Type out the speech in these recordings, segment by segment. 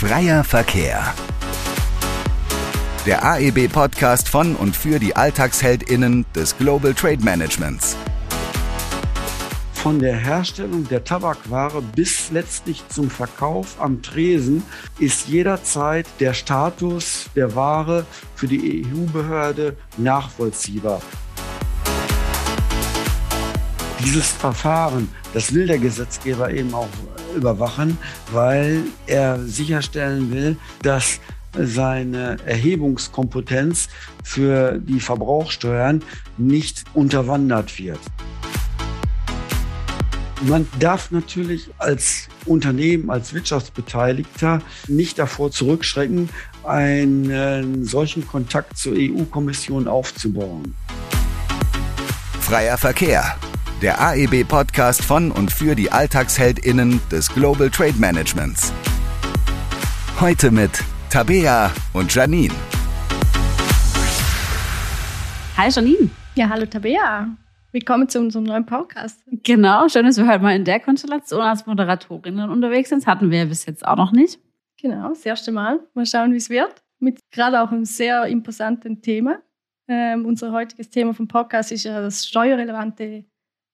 Freier Verkehr. Der AEB-Podcast von und für die AlltagsheldInnen des Global Trade Managements. Von der Herstellung der Tabakware bis letztlich zum Verkauf am Tresen ist jederzeit der Status der Ware für die EU-Behörde nachvollziehbar. Dieses Verfahren, das will der Gesetzgeber eben auch überwachen, weil er sicherstellen will, dass seine Erhebungskompetenz für die Verbrauchsteuern nicht unterwandert wird. Man darf natürlich als Unternehmen, als Wirtschaftsbeteiligter nicht davor zurückschrecken, einen solchen Kontakt zur EU-Kommission aufzubauen. Freier Verkehr der AEB-Podcast von und für die AlltagsheldInnen des Global Trade Managements. Heute mit Tabea und Janine. Hi Janine. Ja, hallo Tabea. Willkommen zu unserem neuen Podcast. Genau, schön, dass wir heute mal in der Konstellation als Moderatorinnen unterwegs sind. Das hatten wir ja bis jetzt auch noch nicht. Genau, das erste Mal. Mal schauen, wie es wird. Mit gerade auch einem sehr imposanten Thema. Ähm, unser heutiges Thema vom Podcast ist ja das steuerrelevante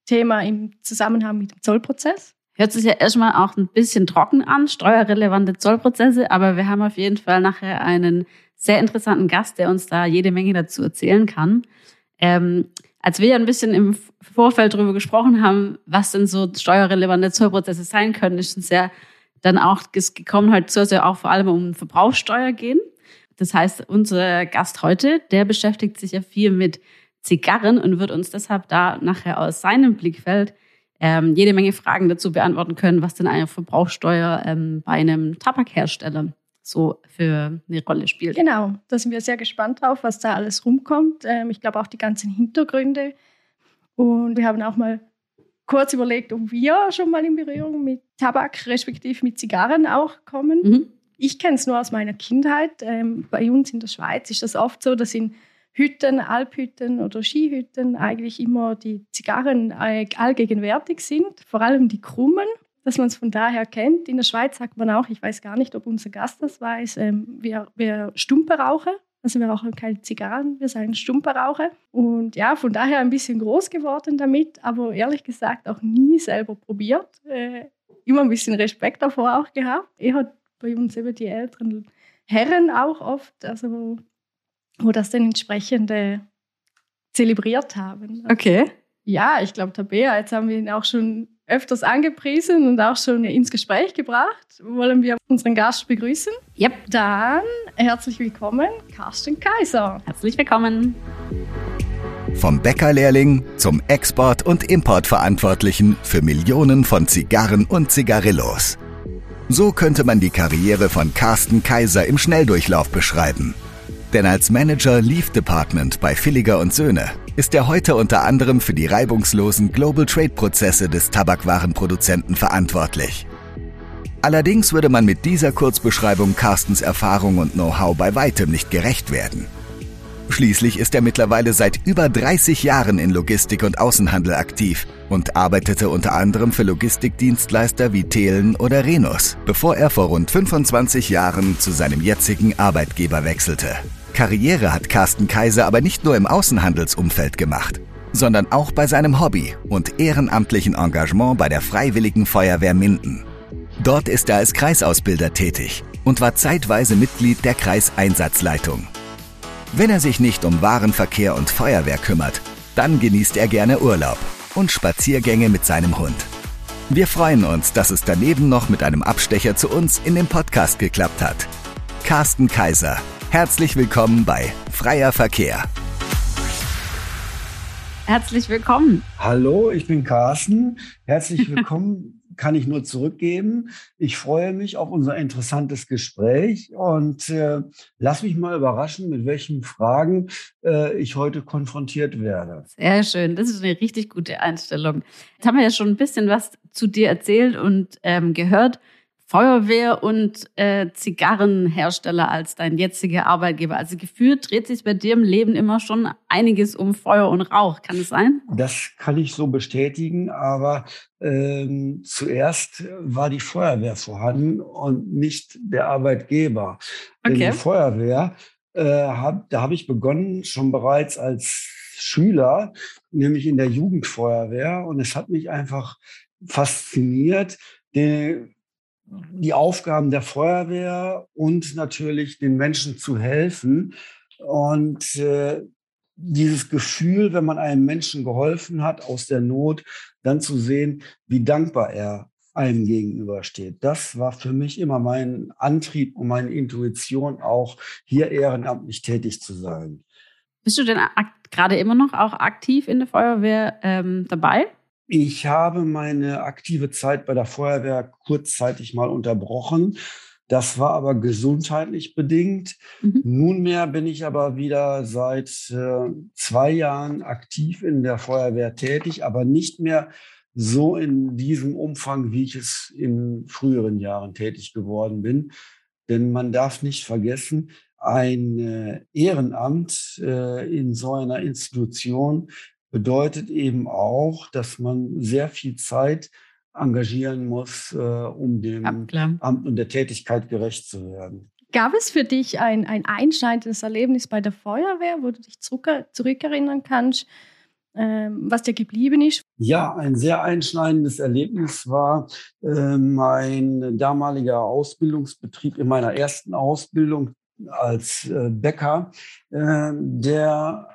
Thema im Zusammenhang mit dem Zollprozess. Hört sich ja erstmal auch ein bisschen trocken an, steuerrelevante Zollprozesse, aber wir haben auf jeden Fall nachher einen sehr interessanten Gast, der uns da jede Menge dazu erzählen kann. Ähm, als wir ja ein bisschen im Vorfeld darüber gesprochen haben, was denn so steuerrelevante Zollprozesse sein können, ist uns ja dann auch gekommen, halt soll es ja auch vor allem um Verbrauchssteuer gehen. Das heißt, unser Gast heute, der beschäftigt sich ja viel mit Zigarren und wird uns deshalb da nachher aus seinem Blickfeld ähm, jede Menge Fragen dazu beantworten können, was denn eine Verbrauchssteuer ähm, bei einem Tabakhersteller so für eine Rolle spielt. Genau, da sind wir sehr gespannt drauf, was da alles rumkommt. Ähm, ich glaube auch die ganzen Hintergründe. Und wir haben auch mal kurz überlegt, ob wir schon mal in Berührung mit Tabak, respektive mit Zigarren auch kommen. Mhm. Ich kenne es nur aus meiner Kindheit. Ähm, bei uns in der Schweiz ist das oft so, dass in Hütten, Alphütten oder Skihütten eigentlich immer die Zigarren allgegenwärtig sind, vor allem die krummen, dass man es von daher kennt. In der Schweiz sagt man auch, ich weiß gar nicht, ob unser Gast das weiß, ähm, wir, Stumpe rauchen. Also wir rauchen keine Zigarren, wir sagen Stumpe rauchen. Und ja, von daher ein bisschen groß geworden damit, aber ehrlich gesagt auch nie selber probiert. Äh, immer ein bisschen Respekt davor auch gehabt. Er hat bei uns eben die älteren Herren auch oft, also wo das dann entsprechende zelebriert haben. Okay. Ja, ich glaube, Tabea, jetzt haben wir ihn auch schon öfters angepriesen und auch schon ins Gespräch gebracht. Wollen wir unseren Gast begrüßen? Yep. Dann herzlich willkommen, Carsten Kaiser. Herzlich willkommen. Vom Bäckerlehrling zum Export- und Importverantwortlichen für Millionen von Zigarren und Zigarillos. So könnte man die Karriere von Carsten Kaiser im Schnelldurchlauf beschreiben. Denn als Manager Leaf Department bei Villiger und Söhne ist er heute unter anderem für die reibungslosen Global Trade Prozesse des Tabakwarenproduzenten verantwortlich. Allerdings würde man mit dieser Kurzbeschreibung Carstens Erfahrung und Know-how bei weitem nicht gerecht werden. Schließlich ist er mittlerweile seit über 30 Jahren in Logistik und Außenhandel aktiv und arbeitete unter anderem für Logistikdienstleister wie Thelen oder Renus, bevor er vor rund 25 Jahren zu seinem jetzigen Arbeitgeber wechselte. Karriere hat Carsten Kaiser aber nicht nur im Außenhandelsumfeld gemacht, sondern auch bei seinem Hobby und ehrenamtlichen Engagement bei der Freiwilligen Feuerwehr Minden. Dort ist er als Kreisausbilder tätig und war zeitweise Mitglied der Kreiseinsatzleitung. Wenn er sich nicht um Warenverkehr und Feuerwehr kümmert, dann genießt er gerne Urlaub und Spaziergänge mit seinem Hund. Wir freuen uns, dass es daneben noch mit einem Abstecher zu uns in dem Podcast geklappt hat. Carsten Kaiser, Herzlich willkommen bei Freier Verkehr. Herzlich willkommen. Hallo, ich bin Carsten. Herzlich willkommen kann ich nur zurückgeben. Ich freue mich auf unser interessantes Gespräch und äh, lass mich mal überraschen, mit welchen Fragen äh, ich heute konfrontiert werde. Sehr schön, das ist eine richtig gute Einstellung. Jetzt haben wir ja schon ein bisschen was zu dir erzählt und ähm, gehört. Feuerwehr und äh, Zigarrenhersteller als dein jetziger Arbeitgeber. Also gefühlt dreht sich bei dir im Leben immer schon einiges um Feuer und Rauch. Kann es sein? Das kann ich so bestätigen, aber ähm, zuerst war die Feuerwehr vorhanden und nicht der Arbeitgeber. Okay. Denn die Feuerwehr, äh, hab, da habe ich begonnen, schon bereits als Schüler, nämlich in der Jugendfeuerwehr. Und es hat mich einfach fasziniert, den, die Aufgaben der Feuerwehr und natürlich den Menschen zu helfen. Und äh, dieses Gefühl, wenn man einem Menschen geholfen hat aus der Not, dann zu sehen, wie dankbar er einem gegenübersteht. Das war für mich immer mein Antrieb und meine Intuition, auch hier ehrenamtlich tätig zu sein. Bist du denn gerade immer noch auch aktiv in der Feuerwehr ähm, dabei? Ich habe meine aktive Zeit bei der Feuerwehr kurzzeitig mal unterbrochen. Das war aber gesundheitlich bedingt. Mhm. Nunmehr bin ich aber wieder seit äh, zwei Jahren aktiv in der Feuerwehr tätig, aber nicht mehr so in diesem Umfang, wie ich es in früheren Jahren tätig geworden bin. Denn man darf nicht vergessen, ein äh, Ehrenamt äh, in so einer Institution bedeutet eben auch, dass man sehr viel Zeit engagieren muss, äh, um dem ja, Amt und der Tätigkeit gerecht zu werden. Gab es für dich ein, ein einschneidendes Erlebnis bei der Feuerwehr, wo du dich zurück, zurückerinnern kannst, ähm, was dir geblieben ist? Ja, ein sehr einschneidendes Erlebnis war äh, mein damaliger Ausbildungsbetrieb in meiner ersten Ausbildung als äh, Bäcker. Äh, der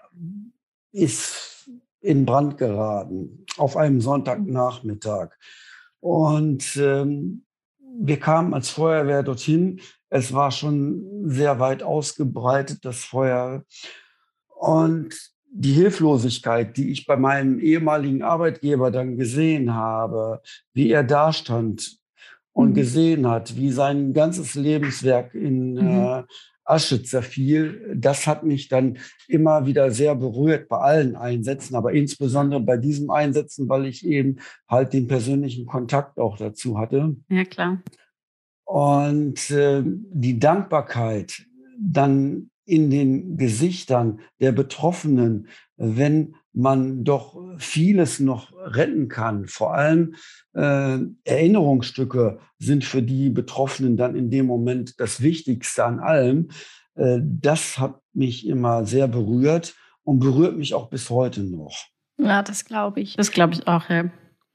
ist in Brand geraten auf einem Sonntagnachmittag. Und ähm, wir kamen als Feuerwehr dorthin. Es war schon sehr weit ausgebreitet, das Feuer. Und die Hilflosigkeit, die ich bei meinem ehemaligen Arbeitgeber dann gesehen habe, wie er dastand und mhm. gesehen hat, wie sein ganzes Lebenswerk in mhm. äh, Asche zerfiel. Das hat mich dann immer wieder sehr berührt bei allen Einsätzen, aber insbesondere bei diesem Einsätzen, weil ich eben halt den persönlichen Kontakt auch dazu hatte. Ja, klar. Und äh, die Dankbarkeit dann in den Gesichtern der Betroffenen, wenn man doch vieles noch retten kann. Vor allem äh, Erinnerungsstücke sind für die Betroffenen dann in dem Moment das Wichtigste an allem. Äh, das hat mich immer sehr berührt und berührt mich auch bis heute noch. Ja, das glaube ich. Das glaube ich auch, ja.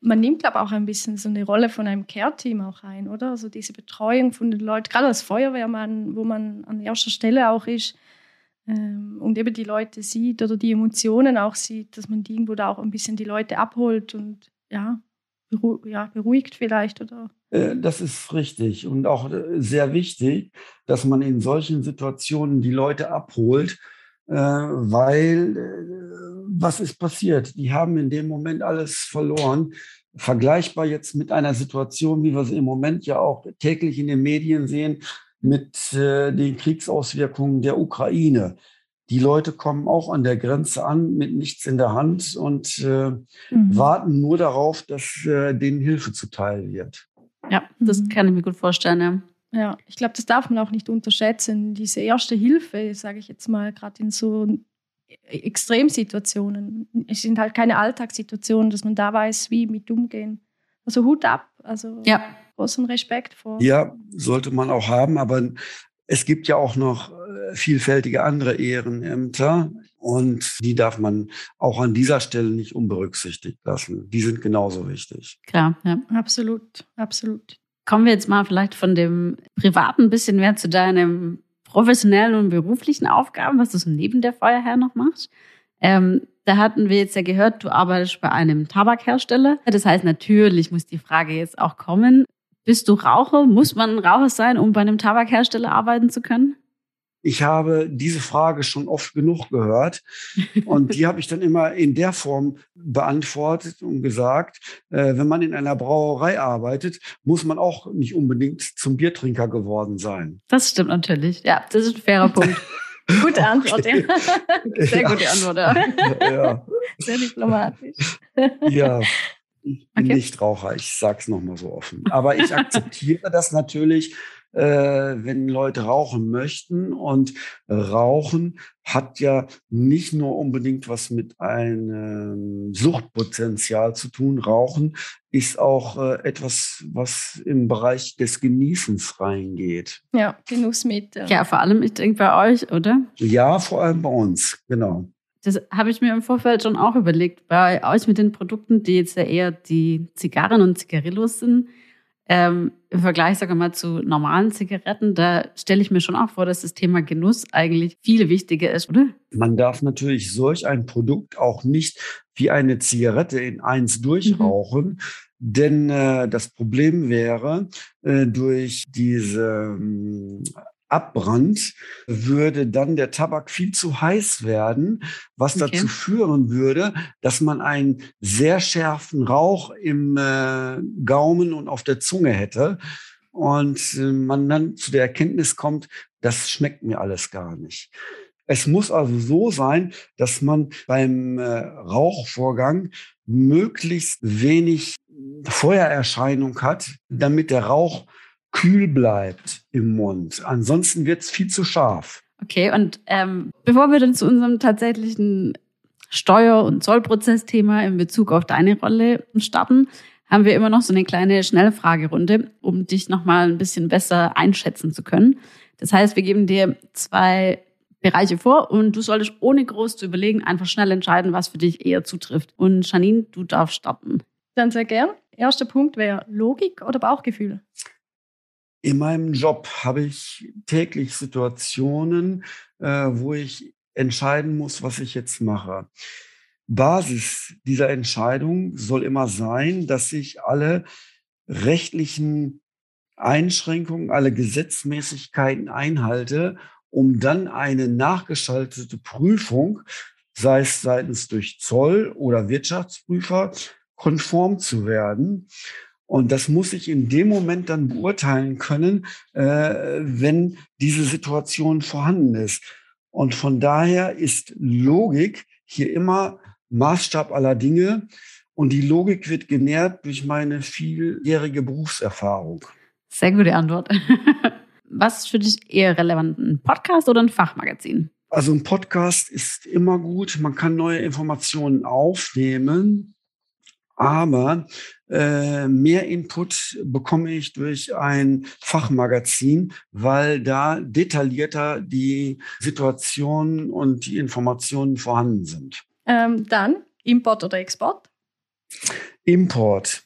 Man nimmt, glaube ich, auch ein bisschen so eine Rolle von einem Care-Team auch ein, oder? Also diese Betreuung von den Leuten, gerade als Feuerwehrmann, wo man an erster Stelle auch ist, ähm, und eben die Leute sieht oder die Emotionen auch sieht, dass man die irgendwo da auch ein bisschen die Leute abholt und ja, beru ja beruhigt vielleicht oder. Äh, das ist richtig und auch äh, sehr wichtig, dass man in solchen Situationen die Leute abholt, äh, weil was ist passiert? Die haben in dem Moment alles verloren. Vergleichbar jetzt mit einer Situation, wie wir sie im Moment ja auch täglich in den Medien sehen, mit äh, den Kriegsauswirkungen der Ukraine. Die Leute kommen auch an der Grenze an mit nichts in der Hand und äh, mhm. warten nur darauf, dass äh, denen Hilfe zuteil wird. Ja, das mhm. kann ich mir gut vorstellen. Ja. Ja, ich glaube, das darf man auch nicht unterschätzen. Diese erste Hilfe, sage ich jetzt mal, gerade in so Extremsituationen. Es sind halt keine Alltagssituationen, dass man da weiß, wie mit umgehen. Also Hut ab. Also ja großen Respekt vor. Ja, sollte man auch haben, aber es gibt ja auch noch äh, vielfältige andere Ehrenämter und die darf man auch an dieser Stelle nicht unberücksichtigt lassen. Die sind genauso wichtig. Klar, ja. Absolut, absolut. Kommen wir jetzt mal vielleicht von dem Privaten ein bisschen mehr zu deinem professionellen und beruflichen Aufgaben, was du so neben der Feuerwehr noch machst. Ähm, da hatten wir jetzt ja gehört, du arbeitest bei einem Tabakhersteller. Das heißt, natürlich muss die Frage jetzt auch kommen, bist du Raucher? Muss man Raucher sein, um bei einem Tabakhersteller arbeiten zu können? Ich habe diese Frage schon oft genug gehört und die habe ich dann immer in der Form beantwortet und gesagt, äh, wenn man in einer Brauerei arbeitet, muss man auch nicht unbedingt zum Biertrinker geworden sein. Das stimmt natürlich. Ja, das ist ein fairer Punkt. Gute Antwort, ja. Sehr gute Antwort, ja. ja. Sehr diplomatisch. Ja. Ich bin okay. nicht Raucher, ich sage es nochmal so offen. Aber ich akzeptiere das natürlich, äh, wenn Leute rauchen möchten. Und Rauchen hat ja nicht nur unbedingt was mit einem Suchtpotenzial zu tun. Rauchen ist auch äh, etwas, was im Bereich des Genießens reingeht. Ja, Genussmittel. Ja, vor allem, ich denke, bei euch, oder? Ja, vor allem bei uns, genau. Das habe ich mir im Vorfeld schon auch überlegt. Bei euch mit den Produkten, die jetzt ja eher die Zigarren und Zigarillos sind, ähm, Im Vergleich, sage mal, zu normalen Zigaretten, da stelle ich mir schon auch vor, dass das Thema Genuss eigentlich viel wichtiger ist, oder? Man darf natürlich solch ein Produkt auch nicht wie eine Zigarette in eins durchrauchen. Mhm. Denn äh, das Problem wäre, äh, durch diese äh, abbrannt, würde dann der Tabak viel zu heiß werden, was okay. dazu führen würde, dass man einen sehr schärfen Rauch im äh, Gaumen und auf der Zunge hätte und äh, man dann zu der Erkenntnis kommt, das schmeckt mir alles gar nicht. Es muss also so sein, dass man beim äh, Rauchvorgang möglichst wenig Feuererscheinung hat, damit der Rauch kühl bleibt im Mund. Ansonsten wird es viel zu scharf. Okay, und ähm, bevor wir dann zu unserem tatsächlichen Steuer- und Zollprozessthema in Bezug auf deine Rolle starten, haben wir immer noch so eine kleine Schnellfragerunde, um dich nochmal ein bisschen besser einschätzen zu können. Das heißt, wir geben dir zwei Bereiche vor und du solltest ohne groß zu überlegen einfach schnell entscheiden, was für dich eher zutrifft. Und Janine, du darfst starten. Dann sehr gern. Erster Punkt wäre Logik oder Bauchgefühl? In meinem Job habe ich täglich Situationen, äh, wo ich entscheiden muss, was ich jetzt mache. Basis dieser Entscheidung soll immer sein, dass ich alle rechtlichen Einschränkungen, alle Gesetzmäßigkeiten einhalte, um dann eine nachgeschaltete Prüfung, sei es seitens durch Zoll oder Wirtschaftsprüfer, konform zu werden. Und das muss ich in dem Moment dann beurteilen können, äh, wenn diese Situation vorhanden ist. Und von daher ist Logik hier immer Maßstab aller Dinge. Und die Logik wird genährt durch meine vieljährige Berufserfahrung. Sehr gute Antwort. Was ist für dich eher relevant, ein Podcast oder ein Fachmagazin? Also ein Podcast ist immer gut. Man kann neue Informationen aufnehmen. Aber äh, mehr Input bekomme ich durch ein Fachmagazin, weil da detaillierter die Situation und die Informationen vorhanden sind. Ähm, dann Import oder Export? Import.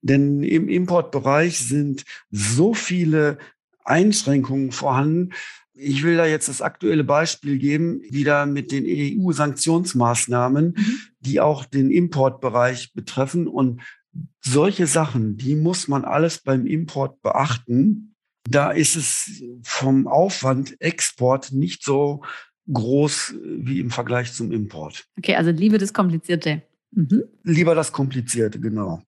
Denn im Importbereich sind so viele Einschränkungen vorhanden, ich will da jetzt das aktuelle Beispiel geben, wieder mit den EU-Sanktionsmaßnahmen, mhm. die auch den Importbereich betreffen. Und solche Sachen, die muss man alles beim Import beachten. Da ist es vom Aufwand Export nicht so groß wie im Vergleich zum Import. Okay, also lieber das Komplizierte. Mhm. Lieber das Komplizierte, genau.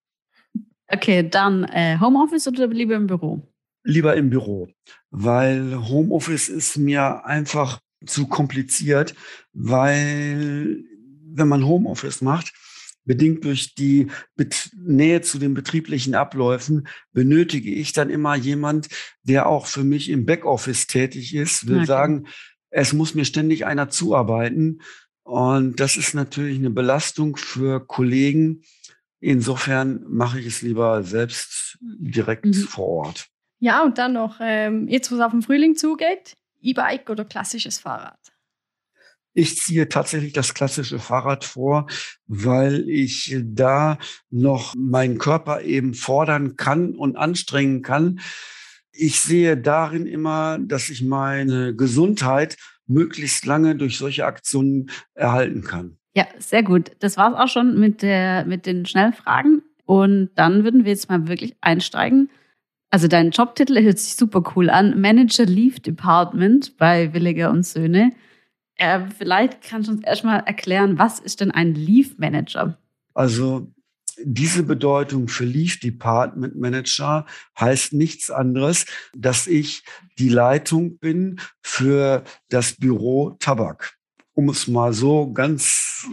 Okay, dann äh, Homeoffice oder lieber im Büro? lieber im Büro, weil Homeoffice ist mir einfach zu kompliziert, weil wenn man Homeoffice macht, bedingt durch die Bet Nähe zu den betrieblichen Abläufen, benötige ich dann immer jemand, der auch für mich im Backoffice tätig ist, will okay. sagen, es muss mir ständig einer zuarbeiten. Und das ist natürlich eine Belastung für Kollegen. Insofern mache ich es lieber selbst direkt mhm. vor Ort. Ja, und dann noch, ähm, jetzt wo es auf den Frühling zugeht, E-Bike oder klassisches Fahrrad? Ich ziehe tatsächlich das klassische Fahrrad vor, weil ich da noch meinen Körper eben fordern kann und anstrengen kann. Ich sehe darin immer, dass ich meine Gesundheit möglichst lange durch solche Aktionen erhalten kann. Ja, sehr gut. Das war es auch schon mit, der, mit den Schnellfragen. Und dann würden wir jetzt mal wirklich einsteigen also dein Jobtitel hört sich super cool an. Manager Leave Department bei Williger und Söhne. Äh, vielleicht kannst du uns erstmal erklären, was ist denn ein Leave Manager? Also diese Bedeutung für Leave Department Manager heißt nichts anderes, dass ich die Leitung bin für das Büro Tabak, um es mal so ganz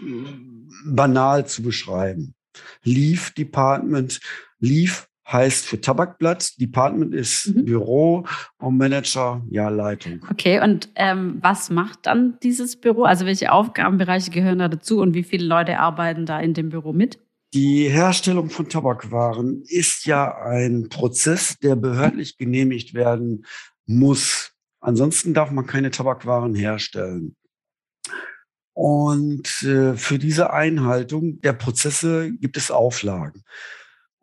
banal zu beschreiben. Leaf Department. Leaf heißt für Tabakblatt, Department ist mhm. Büro und Manager, ja, Leitung. Okay, und ähm, was macht dann dieses Büro? Also welche Aufgabenbereiche gehören da dazu und wie viele Leute arbeiten da in dem Büro mit? Die Herstellung von Tabakwaren ist ja ein Prozess, der behördlich genehmigt werden muss. Ansonsten darf man keine Tabakwaren herstellen. Und äh, für diese Einhaltung der Prozesse gibt es Auflagen.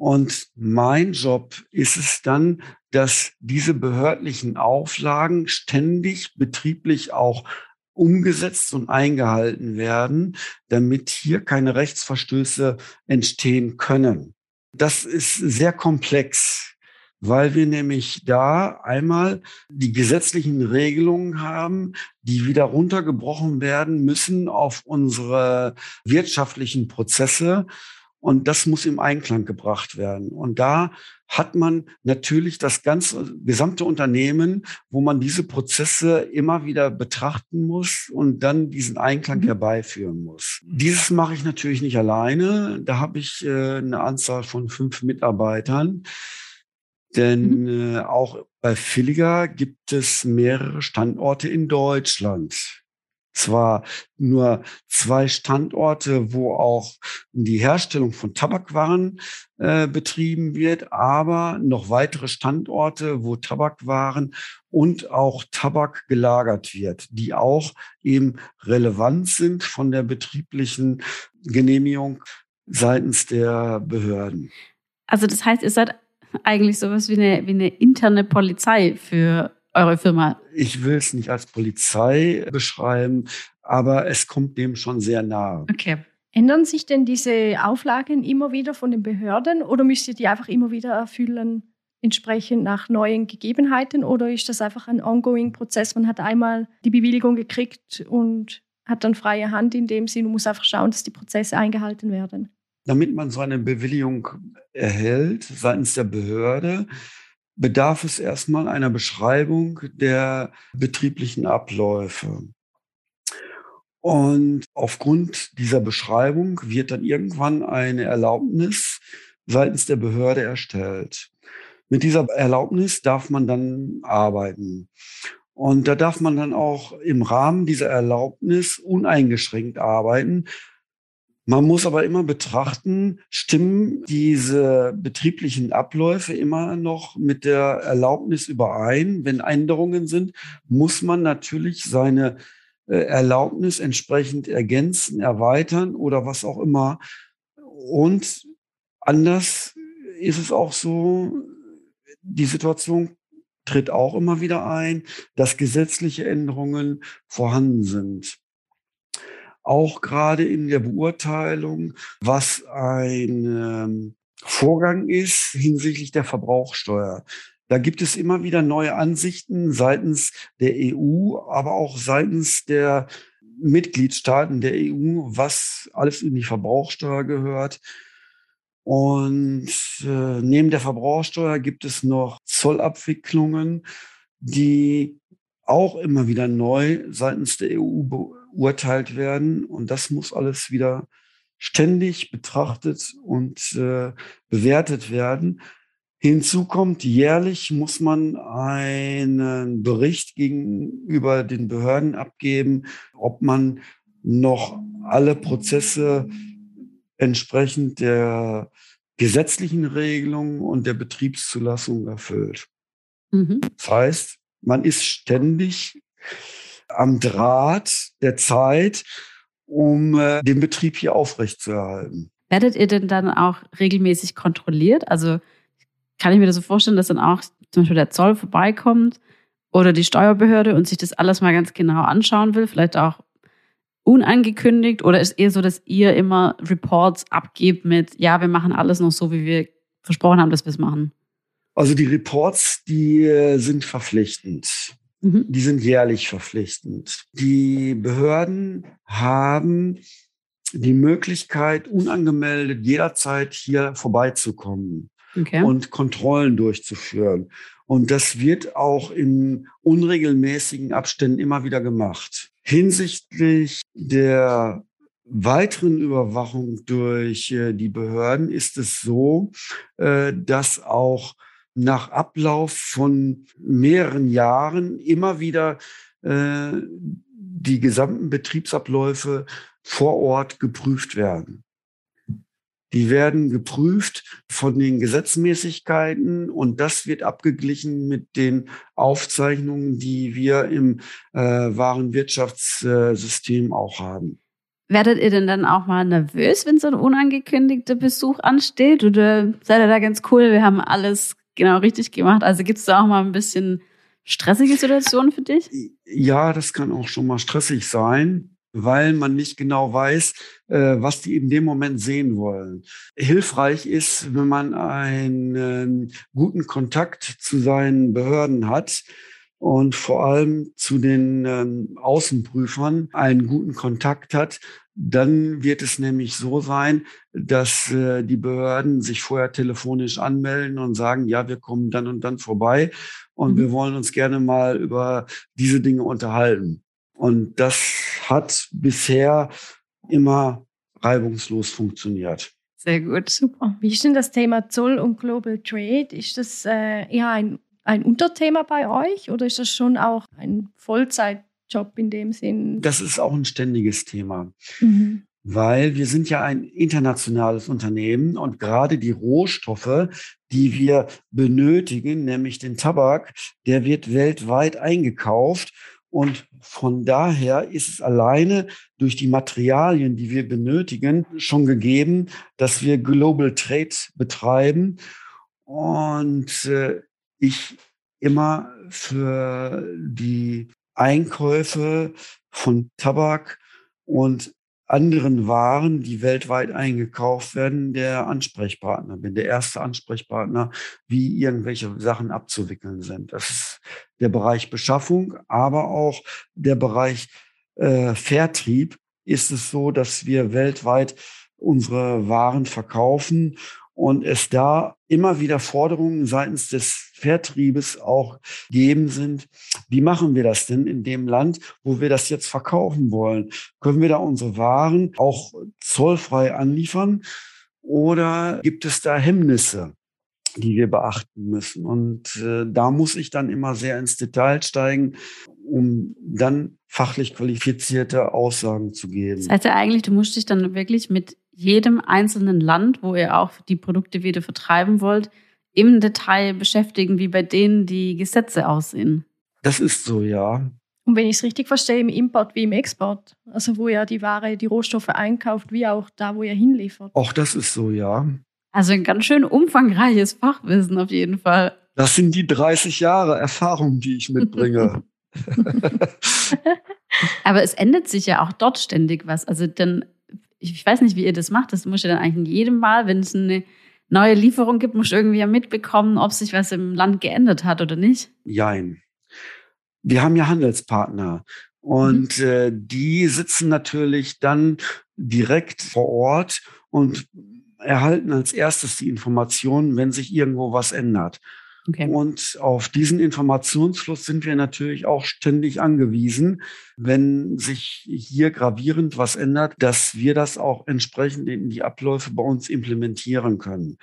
Und mein Job ist es dann, dass diese behördlichen Auflagen ständig betrieblich auch umgesetzt und eingehalten werden, damit hier keine Rechtsverstöße entstehen können. Das ist sehr komplex, weil wir nämlich da einmal die gesetzlichen Regelungen haben, die wieder runtergebrochen werden müssen auf unsere wirtschaftlichen Prozesse und das muss im Einklang gebracht werden. Und da hat man natürlich das ganze gesamte Unternehmen, wo man diese Prozesse immer wieder betrachten muss und dann diesen Einklang mhm. herbeiführen muss. Dieses mache ich natürlich nicht alleine. Da habe ich äh, eine Anzahl von fünf Mitarbeitern. Denn mhm. äh, auch bei Filliger gibt es mehrere Standorte in Deutschland zwar nur zwei Standorte, wo auch die Herstellung von Tabakwaren äh, betrieben wird, aber noch weitere Standorte, wo Tabakwaren und auch Tabak gelagert wird, die auch eben relevant sind von der betrieblichen Genehmigung seitens der Behörden. Also das heißt, ihr seid eigentlich sowas wie eine, wie eine interne Polizei für eure Firma? Ich will es nicht als Polizei beschreiben, aber es kommt dem schon sehr nahe. Okay. Ändern sich denn diese Auflagen immer wieder von den Behörden oder müsst ihr die einfach immer wieder erfüllen, entsprechend nach neuen Gegebenheiten? Oder ist das einfach ein ongoing Prozess? Man hat einmal die Bewilligung gekriegt und hat dann freie Hand in dem Sinn und muss einfach schauen, dass die Prozesse eingehalten werden. Damit man so eine Bewilligung erhält seitens der Behörde, bedarf es erstmal einer Beschreibung der betrieblichen Abläufe. Und aufgrund dieser Beschreibung wird dann irgendwann eine Erlaubnis seitens der Behörde erstellt. Mit dieser Erlaubnis darf man dann arbeiten. Und da darf man dann auch im Rahmen dieser Erlaubnis uneingeschränkt arbeiten, man muss aber immer betrachten, stimmen diese betrieblichen Abläufe immer noch mit der Erlaubnis überein. Wenn Änderungen sind, muss man natürlich seine äh, Erlaubnis entsprechend ergänzen, erweitern oder was auch immer. Und anders ist es auch so, die Situation tritt auch immer wieder ein, dass gesetzliche Änderungen vorhanden sind auch gerade in der Beurteilung, was ein ähm, Vorgang ist hinsichtlich der Verbrauchsteuer. Da gibt es immer wieder neue Ansichten seitens der EU, aber auch seitens der Mitgliedstaaten der EU, was alles in die Verbrauchsteuer gehört. Und äh, neben der Verbrauchsteuer gibt es noch Zollabwicklungen, die auch immer wieder neu seitens der EU beurteilt werden. Und das muss alles wieder ständig betrachtet und äh, bewertet werden. Hinzu kommt, jährlich muss man einen Bericht gegenüber den Behörden abgeben, ob man noch alle Prozesse entsprechend der gesetzlichen Regelungen und der Betriebszulassung erfüllt. Mhm. Das heißt, man ist ständig am Draht der Zeit, um äh, den Betrieb hier aufrechtzuerhalten. Werdet ihr denn dann auch regelmäßig kontrolliert? Also kann ich mir das so vorstellen, dass dann auch zum Beispiel der Zoll vorbeikommt oder die Steuerbehörde und sich das alles mal ganz genau anschauen will, vielleicht auch unangekündigt? Oder ist eher so, dass ihr immer Reports abgebt mit, ja, wir machen alles noch so, wie wir versprochen haben, dass wir es machen? Also die Reports, die äh, sind verpflichtend. Mhm. Die sind jährlich verpflichtend. Die Behörden haben die Möglichkeit, unangemeldet jederzeit hier vorbeizukommen okay. und Kontrollen durchzuführen. Und das wird auch in unregelmäßigen Abständen immer wieder gemacht. Hinsichtlich der weiteren Überwachung durch äh, die Behörden ist es so, äh, dass auch nach Ablauf von mehreren Jahren immer wieder äh, die gesamten Betriebsabläufe vor Ort geprüft werden. Die werden geprüft von den Gesetzmäßigkeiten und das wird abgeglichen mit den Aufzeichnungen, die wir im äh, Warenwirtschaftssystem auch haben. Werdet ihr denn dann auch mal nervös, wenn so ein unangekündigter Besuch ansteht? Oder seid ihr da ganz cool? Wir haben alles genau richtig gemacht. Also gibt es da auch mal ein bisschen stressige Situationen für dich? Ja, das kann auch schon mal stressig sein, weil man nicht genau weiß, äh, was die in dem Moment sehen wollen. Hilfreich ist, wenn man einen guten Kontakt zu seinen Behörden hat und vor allem zu den ähm, Außenprüfern einen guten Kontakt hat, dann wird es nämlich so sein, dass äh, die Behörden sich vorher telefonisch anmelden und sagen, ja, wir kommen dann und dann vorbei und mhm. wir wollen uns gerne mal über diese Dinge unterhalten. Und das hat bisher immer reibungslos funktioniert. Sehr gut, super. Wie ist denn das Thema Zoll und Global Trade? Ist das äh, eher ein ein Unterthema bei euch oder ist das schon auch ein Vollzeitjob in dem Sinn? Das ist auch ein ständiges Thema. Mhm. Weil wir sind ja ein internationales Unternehmen und gerade die Rohstoffe, die wir benötigen, nämlich den Tabak, der wird weltweit eingekauft und von daher ist es alleine durch die Materialien, die wir benötigen, schon gegeben, dass wir Global Trade betreiben. Und äh, ich immer für die Einkäufe von Tabak und anderen Waren, die weltweit eingekauft werden, der Ansprechpartner bin, der erste Ansprechpartner, wie irgendwelche Sachen abzuwickeln sind. Das ist der Bereich Beschaffung, aber auch der Bereich äh, Vertrieb ist es so, dass wir weltweit unsere Waren verkaufen und es da immer wieder Forderungen seitens des Vertriebes auch geben sind. Wie machen wir das denn in dem Land, wo wir das jetzt verkaufen wollen? Können wir da unsere Waren auch zollfrei anliefern? Oder gibt es da Hemmnisse, die wir beachten müssen? Und äh, da muss ich dann immer sehr ins Detail steigen, um dann fachlich qualifizierte Aussagen zu geben. Das heißt ja eigentlich, du musst dich dann wirklich mit jedem einzelnen Land, wo ihr auch die Produkte wieder vertreiben wollt, im Detail beschäftigen, wie bei denen die Gesetze aussehen. Das ist so, ja. Und wenn ich es richtig verstehe, im Import wie im Export, also wo ihr die Ware, die Rohstoffe einkauft, wie auch da, wo ihr hinliefert. Auch das ist so, ja. Also ein ganz schön umfangreiches Fachwissen auf jeden Fall. Das sind die 30 Jahre Erfahrung, die ich mitbringe. Aber es ändert sich ja auch dort ständig was. Also dann ich weiß nicht, wie ihr das macht. Das muss ja dann eigentlich in jedem Mal, wenn es eine neue Lieferung gibt, muss irgendwie ja mitbekommen, ob sich was im Land geändert hat oder nicht. Jein. Wir haben ja Handelspartner und mhm. äh, die sitzen natürlich dann direkt vor Ort und erhalten als erstes die Informationen, wenn sich irgendwo was ändert. Okay. Und auf diesen Informationsfluss sind wir natürlich auch ständig angewiesen, wenn sich hier gravierend was ändert, dass wir das auch entsprechend in die Abläufe bei uns implementieren können.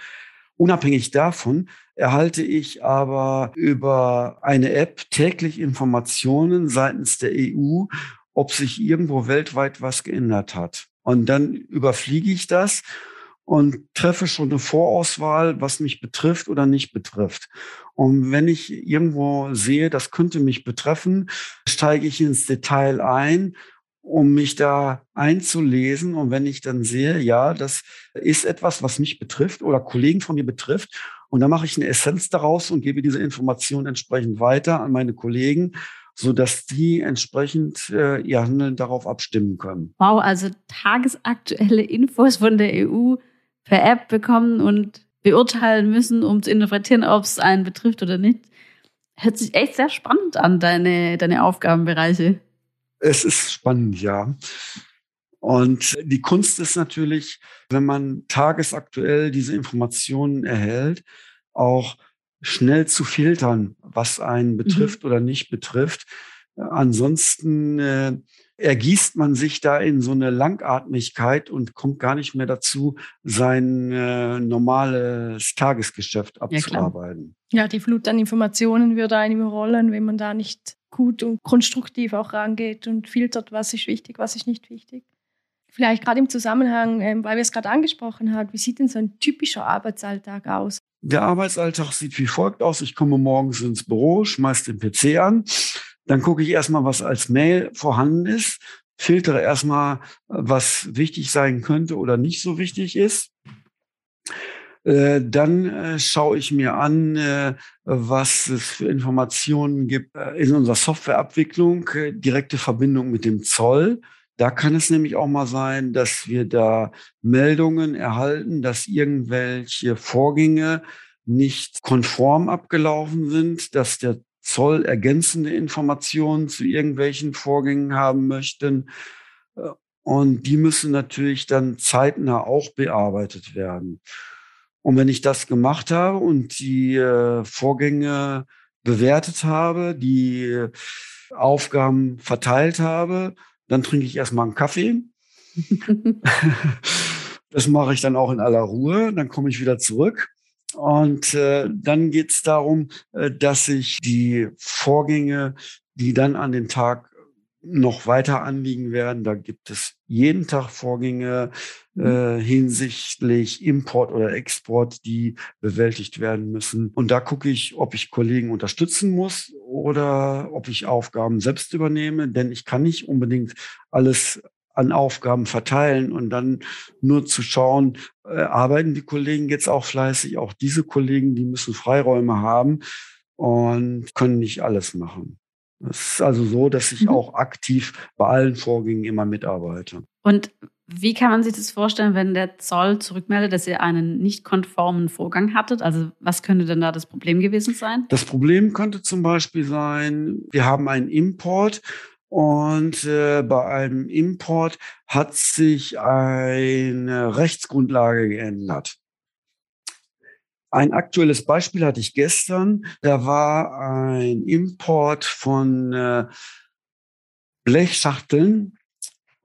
Unabhängig davon erhalte ich aber über eine App täglich Informationen seitens der EU, ob sich irgendwo weltweit was geändert hat. Und dann überfliege ich das und treffe schon eine Vorauswahl, was mich betrifft oder nicht betrifft. Und wenn ich irgendwo sehe, das könnte mich betreffen, steige ich ins Detail ein, um mich da einzulesen. Und wenn ich dann sehe, ja, das ist etwas, was mich betrifft oder Kollegen von mir betrifft, und dann mache ich eine Essenz daraus und gebe diese Information entsprechend weiter an meine Kollegen so dass die entsprechend äh, ihr Handeln darauf abstimmen können. Wow, also tagesaktuelle Infos von der EU per App bekommen und beurteilen müssen, um zu interpretieren, ob es einen betrifft oder nicht. Hört sich echt sehr spannend an, deine, deine Aufgabenbereiche. Es ist spannend, ja. Und die Kunst ist natürlich, wenn man tagesaktuell diese Informationen erhält, auch schnell zu filtern, was einen mhm. betrifft mhm. oder nicht betrifft. Ansonsten äh, ergießt man sich da in so eine Langatmigkeit und kommt gar nicht mehr dazu, sein äh, normales Tagesgeschäft abzuarbeiten. Ja, ja, die Flut an Informationen würde einen überrollen, wenn man da nicht gut und konstruktiv auch rangeht und filtert, was ist wichtig, was ist nicht wichtig. Vielleicht gerade im Zusammenhang, ähm, weil wir es gerade angesprochen haben, wie sieht denn so ein typischer Arbeitsalltag aus? Der Arbeitsalltag sieht wie folgt aus. Ich komme morgens ins Büro, schmeiße den PC an, dann gucke ich erstmal, was als Mail vorhanden ist, filtere erstmal, was wichtig sein könnte oder nicht so wichtig ist. Äh, dann äh, schaue ich mir an, äh, was es für Informationen gibt in unserer Softwareabwicklung, direkte Verbindung mit dem Zoll. Da kann es nämlich auch mal sein, dass wir da Meldungen erhalten, dass irgendwelche Vorgänge nicht konform abgelaufen sind, dass der Zoll ergänzende Informationen zu irgendwelchen Vorgängen haben möchten. Äh, und die müssen natürlich dann zeitnah auch bearbeitet werden. Und wenn ich das gemacht habe und die äh, Vorgänge bewertet habe, die Aufgaben verteilt habe, dann trinke ich erstmal einen Kaffee. das mache ich dann auch in aller Ruhe. Dann komme ich wieder zurück. Und äh, dann geht es darum, äh, dass ich die Vorgänge, die dann an den Tag noch weiter anliegen werden, da gibt es jeden Tag Vorgänge mhm. äh, hinsichtlich Import oder Export, die bewältigt werden müssen. Und da gucke ich, ob ich Kollegen unterstützen muss oder ob ich Aufgaben selbst übernehme, denn ich kann nicht unbedingt alles an Aufgaben verteilen und dann nur zu schauen, äh, arbeiten die Kollegen jetzt auch fleißig. Auch diese Kollegen, die müssen Freiräume haben und können nicht alles machen. Es ist also so, dass ich mhm. auch aktiv bei allen Vorgängen immer mitarbeite. Und wie kann man sich das vorstellen, wenn der Zoll zurückmeldet, dass ihr einen nicht konformen Vorgang hattet? Also was könnte denn da das Problem gewesen sein? Das Problem könnte zum Beispiel sein, wir haben einen Import und äh, bei einem Import hat sich eine Rechtsgrundlage geändert. Ein aktuelles Beispiel hatte ich gestern. Da war ein Import von äh, Blechschachteln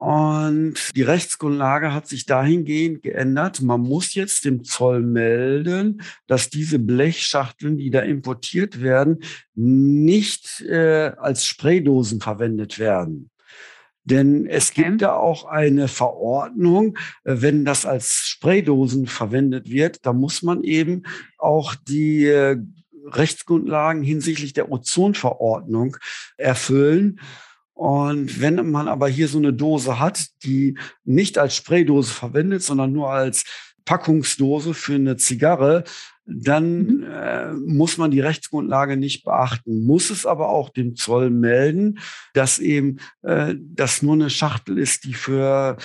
und die Rechtsgrundlage hat sich dahingehend geändert. Man muss jetzt dem Zoll melden, dass diese Blechschachteln, die da importiert werden, nicht äh, als Spraydosen verwendet werden. Denn es okay. gibt da auch eine Verordnung, äh, wenn das als Spraydosen verwendet wird, da muss man eben auch die äh, Rechtsgrundlagen hinsichtlich der Ozonverordnung erfüllen. Und wenn man aber hier so eine Dose hat, die nicht als Spraydose verwendet, sondern nur als Packungsdose für eine Zigarre, dann mhm. äh, muss man die Rechtsgrundlage nicht beachten, muss es aber auch dem Zoll melden, dass eben äh, das nur eine Schachtel ist, die für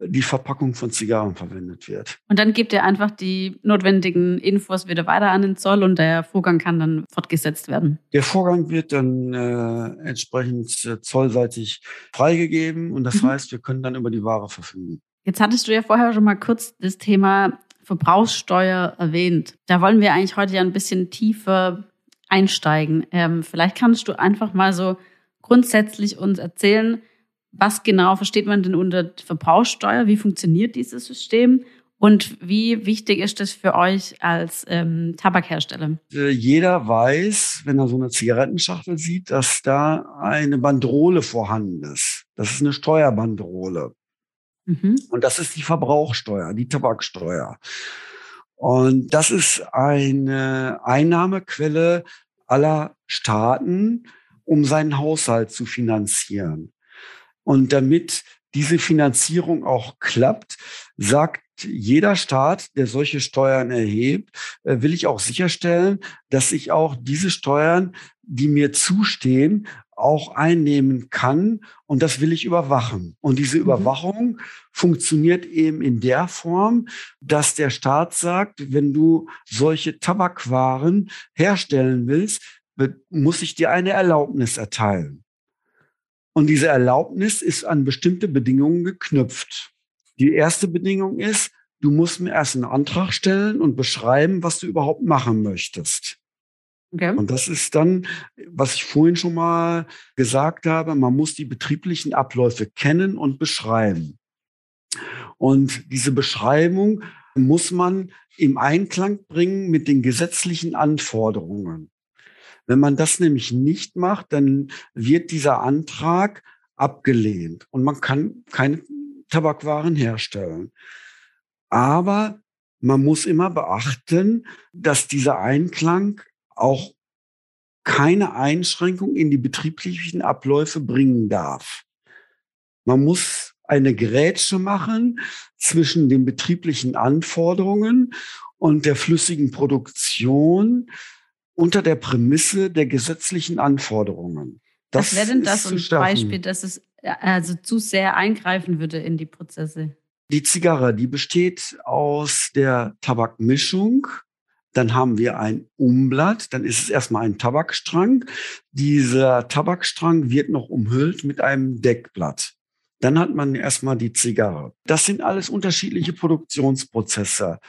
die Verpackung von Zigarren verwendet wird. Und dann gibt er einfach die notwendigen Infos wieder weiter an den Zoll und der Vorgang kann dann fortgesetzt werden. Der Vorgang wird dann äh, entsprechend äh, zollseitig freigegeben und das mhm. heißt, wir können dann über die Ware verfügen. Jetzt hattest du ja vorher schon mal kurz das Thema Verbrauchssteuer erwähnt. Da wollen wir eigentlich heute ja ein bisschen tiefer einsteigen. Ähm, vielleicht kannst du einfach mal so grundsätzlich uns erzählen, was genau versteht man denn unter Verbrauchssteuer? Wie funktioniert dieses System? Und wie wichtig ist das für euch als ähm, Tabakhersteller? Äh, jeder weiß, wenn er so eine Zigarettenschachtel sieht, dass da eine Bandrole vorhanden ist. Das ist eine Steuerbandrole. Mhm. Und das ist die Verbrauchsteuer, die Tabaksteuer. Und das ist eine Einnahmequelle aller Staaten, um seinen Haushalt zu finanzieren. Und damit diese Finanzierung auch klappt, sagt jeder Staat, der solche Steuern erhebt, äh, will ich auch sicherstellen, dass ich auch diese Steuern, die mir zustehen, auch einnehmen kann. Und das will ich überwachen. Und diese mhm. Überwachung funktioniert eben in der Form, dass der Staat sagt, wenn du solche Tabakwaren herstellen willst, muss ich dir eine Erlaubnis erteilen. Und diese Erlaubnis ist an bestimmte Bedingungen geknüpft. Die erste Bedingung ist, du musst mir erst einen Antrag stellen und beschreiben, was du überhaupt machen möchtest. Okay. Und das ist dann, was ich vorhin schon mal gesagt habe, man muss die betrieblichen Abläufe kennen und beschreiben. Und diese Beschreibung muss man im Einklang bringen mit den gesetzlichen Anforderungen. Wenn man das nämlich nicht macht, dann wird dieser Antrag abgelehnt und man kann keine Tabakwaren herstellen. Aber man muss immer beachten, dass dieser Einklang auch keine Einschränkung in die betrieblichen Abläufe bringen darf. Man muss eine Grätsche machen zwischen den betrieblichen Anforderungen und der flüssigen Produktion unter der Prämisse der gesetzlichen Anforderungen. Das Was wäre denn das ein Beispiel, dass es äh, also zu sehr eingreifen würde in die Prozesse? Die Zigarre, die besteht aus der Tabakmischung. Dann haben wir ein Umblatt, dann ist es erstmal ein Tabakstrang. Dieser Tabakstrang wird noch umhüllt mit einem Deckblatt. Dann hat man erstmal die Zigarre. Das sind alles unterschiedliche Produktionsprozesse.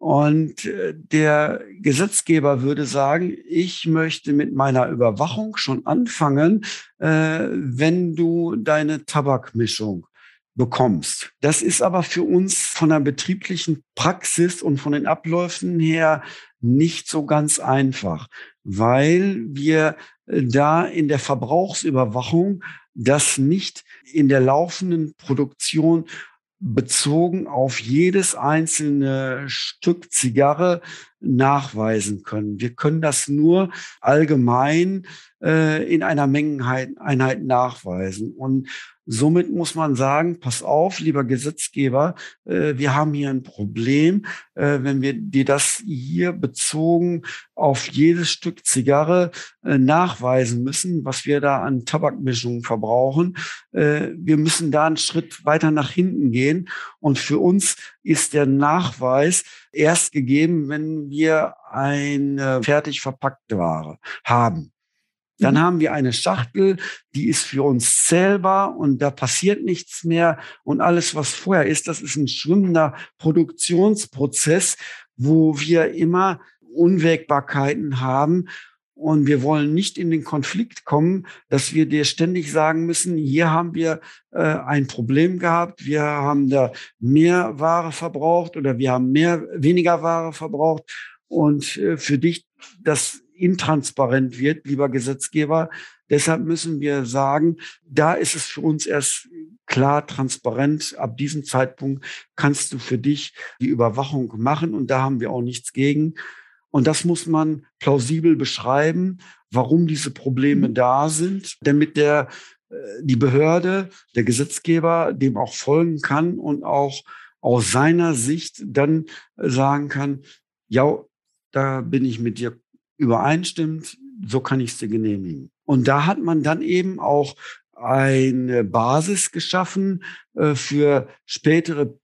Und äh, der Gesetzgeber würde sagen, ich möchte mit meiner Überwachung schon anfangen, äh, wenn du deine Tabakmischung bekommst. Das ist aber für uns von der betrieblichen Praxis und von den Abläufen her nicht so ganz einfach, weil wir äh, da in der Verbrauchsüberwachung das nicht in der laufenden Produktion bezogen auf jedes einzelne Stück Zigarre nachweisen können. Wir können das nur allgemein äh, in einer Mengeneinheit nachweisen. Und Somit muss man sagen, pass auf, lieber Gesetzgeber, äh, wir haben hier ein Problem, äh, wenn wir dir das hier bezogen auf jedes Stück Zigarre äh, nachweisen müssen, was wir da an Tabakmischungen verbrauchen. Äh, wir müssen da einen Schritt weiter nach hinten gehen. Und für uns ist der Nachweis erst gegeben, wenn wir eine fertig verpackte Ware haben. Dann mhm. haben wir eine Schachtel, die ist für uns zählbar und da passiert nichts mehr. Und alles, was vorher ist, das ist ein schwimmender Produktionsprozess, wo wir immer Unwägbarkeiten haben. Und wir wollen nicht in den Konflikt kommen, dass wir dir ständig sagen müssen, hier haben wir äh, ein Problem gehabt, wir haben da mehr Ware verbraucht oder wir haben mehr, weniger Ware verbraucht. Und äh, für dich das intransparent wird, lieber Gesetzgeber. Deshalb müssen wir sagen, da ist es für uns erst klar transparent. Ab diesem Zeitpunkt kannst du für dich die Überwachung machen und da haben wir auch nichts gegen. Und das muss man plausibel beschreiben, warum diese Probleme mhm. da sind, damit der, äh, die Behörde, der Gesetzgeber dem auch folgen kann und auch aus seiner Sicht dann sagen kann, ja, da bin ich mit dir übereinstimmt, so kann ich dir genehmigen. Und da hat man dann eben auch eine Basis geschaffen äh, für spätere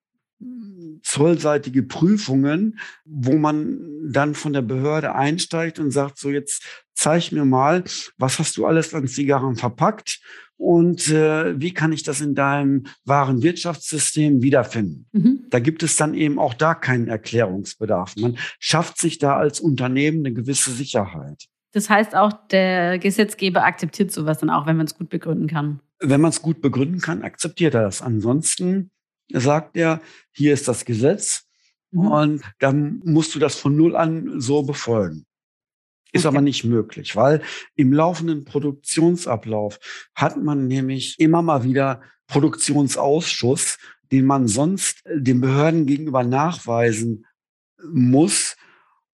zollseitige Prüfungen, wo man dann von der Behörde einsteigt und sagt, so jetzt zeig mir mal, was hast du alles an Zigarren verpackt und äh, wie kann ich das in deinem wahren Wirtschaftssystem wiederfinden? Mhm. Da gibt es dann eben auch da keinen Erklärungsbedarf. Man schafft sich da als Unternehmen eine gewisse Sicherheit. Das heißt auch, der Gesetzgeber akzeptiert sowas dann auch, wenn man es gut begründen kann. Wenn man es gut begründen kann, akzeptiert er das. Ansonsten sagt er, hier ist das Gesetz mhm. und dann musst du das von null an so befolgen. Ist okay. aber nicht möglich, weil im laufenden Produktionsablauf hat man nämlich immer mal wieder Produktionsausschuss, den man sonst den Behörden gegenüber nachweisen muss.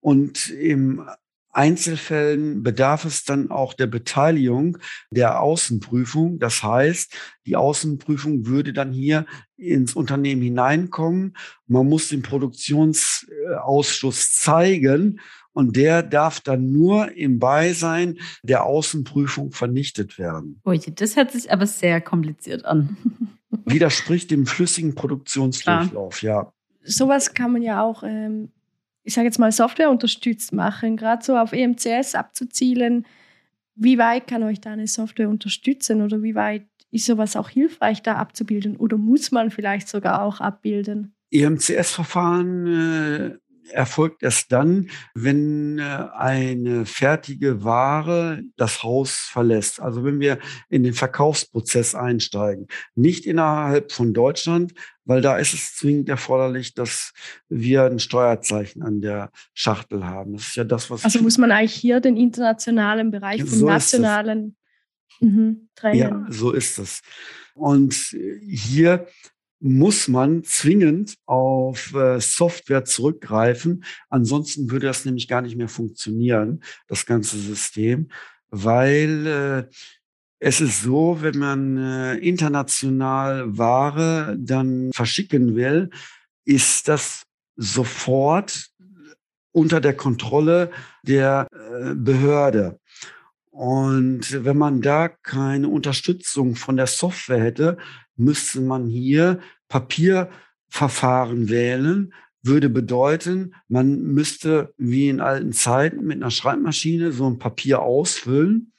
Und im Einzelfällen bedarf es dann auch der Beteiligung der Außenprüfung. Das heißt, die Außenprüfung würde dann hier ins Unternehmen hineinkommen. Man muss den Produktionsausschuss zeigen und der darf dann nur im Beisein der Außenprüfung vernichtet werden. Ui, das hört sich aber sehr kompliziert an. Widerspricht dem flüssigen Produktionsdurchlauf, Klar. ja. Sowas kann man ja auch, ähm, ich sage jetzt mal, Software unterstützt machen, gerade so auf EMCS abzuzielen. Wie weit kann euch da eine Software unterstützen oder wie weit ist sowas auch hilfreich, da abzubilden oder muss man vielleicht sogar auch abbilden? EMCS-Verfahren äh, erfolgt erst dann, wenn äh, eine fertige Ware das Haus verlässt. Also wenn wir in den Verkaufsprozess einsteigen. Nicht innerhalb von Deutschland, weil da ist es zwingend erforderlich, dass wir ein Steuerzeichen an der Schachtel haben. Das ist ja das, was. Also muss man eigentlich hier den internationalen Bereich vom So nationalen mhm, trennen. Ja, so ist es. Und hier muss man zwingend auf äh, Software zurückgreifen. Ansonsten würde das nämlich gar nicht mehr funktionieren, das ganze System, weil äh, es ist so, wenn man äh, international Ware dann verschicken will, ist das sofort unter der Kontrolle der Behörde. Und wenn man da keine Unterstützung von der Software hätte, müsste man hier Papierverfahren wählen, würde bedeuten, man müsste wie in alten Zeiten mit einer Schreibmaschine so ein Papier ausfüllen,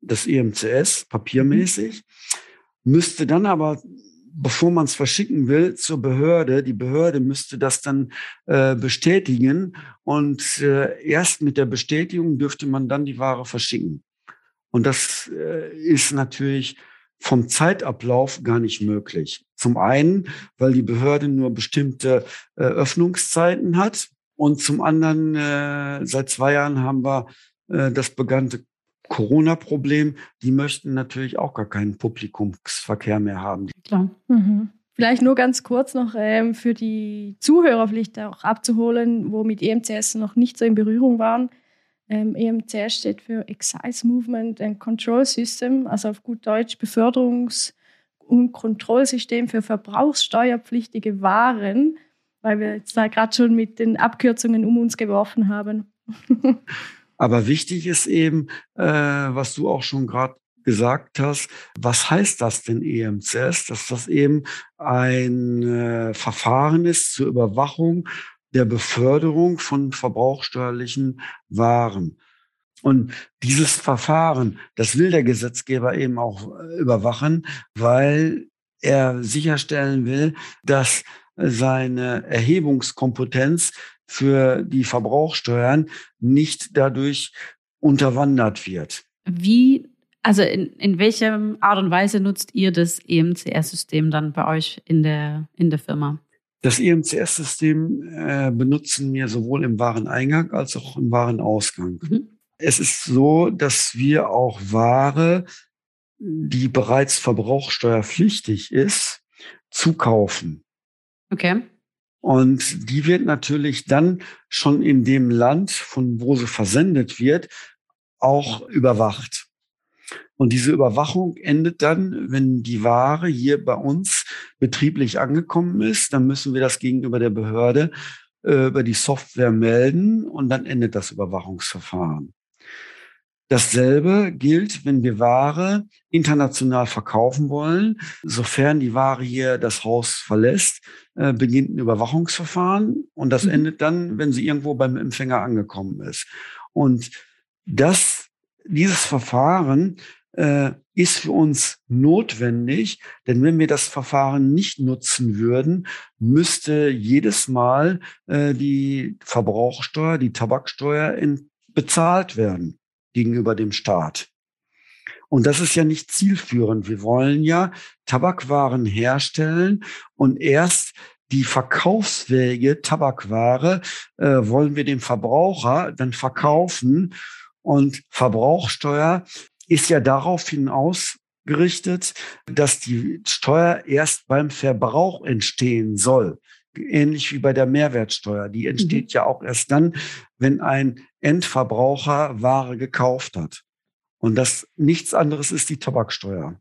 das EMCS, papiermäßig, müsste dann aber, bevor man es verschicken will, zur Behörde, die Behörde müsste das dann äh, bestätigen und äh, erst mit der Bestätigung dürfte man dann die Ware verschicken. Und das äh, ist natürlich vom Zeitablauf gar nicht möglich. Zum einen, weil die Behörde nur bestimmte äh, Öffnungszeiten hat und zum anderen, äh, seit zwei Jahren haben wir äh, das bekannte Corona-Problem. Die möchten natürlich auch gar keinen Publikumsverkehr mehr haben. Klar. Mhm. Vielleicht nur ganz kurz noch ähm, für die Zuhörer vielleicht auch abzuholen, wo mit EMCS noch nicht so in Berührung waren. Ähm, EMCS steht für Excise Movement and Control System, also auf gut Deutsch Beförderungs- und Kontrollsystem für verbrauchssteuerpflichtige Waren, weil wir jetzt da gerade schon mit den Abkürzungen um uns geworfen haben. Aber wichtig ist eben, äh, was du auch schon gerade gesagt hast, was heißt das denn EMCS? Dass das eben ein äh, Verfahren ist zur Überwachung der Beförderung von verbrauchssteuerlichen Waren. Und dieses Verfahren, das will der Gesetzgeber eben auch äh, überwachen, weil er sicherstellen will, dass seine Erhebungskompetenz für die Verbrauchsteuern nicht dadurch unterwandert wird. Wie, also in, in welcher Art und Weise nutzt ihr das EMCS-System dann bei euch in der, in der Firma? Das EMCS-System äh, benutzen wir sowohl im Wareneingang als auch im Warenausgang. Mhm. Es ist so, dass wir auch Ware, die bereits verbrauchsteuerpflichtig ist, zukaufen. Okay. Und die wird natürlich dann schon in dem Land, von wo sie versendet wird, auch überwacht. Und diese Überwachung endet dann, wenn die Ware hier bei uns betrieblich angekommen ist. Dann müssen wir das gegenüber der Behörde äh, über die Software melden und dann endet das Überwachungsverfahren. Dasselbe gilt, wenn wir Ware international verkaufen wollen. Sofern die Ware hier das Haus verlässt, äh, beginnt ein Überwachungsverfahren und das Mhm. endet dann, wenn sie irgendwo beim Empfänger angekommen ist. Und das, dieses Verfahren äh, ist für uns notwendig, denn wenn wir das Verfahren nicht nutzen würden, müsste jedes Mal äh, die Verbrauchsteuer, die Tabaksteuer in, bezahlt werden gegenüber dem Staat. Und das ist ja nicht zielführend. Wir wollen ja Tabakwaren herstellen und erst die verkaufsfähige Tabakware äh, wollen wir dem Verbraucher dann verkaufen. Und Verbrauchsteuer ist ja daraufhin ausgerichtet, dass die Steuer erst beim Verbrauch entstehen soll. Ähnlich wie bei der Mehrwertsteuer. Die entsteht ja auch erst dann, wenn ein Endverbraucher Ware gekauft hat. Und das nichts anderes ist die Tabaksteuer.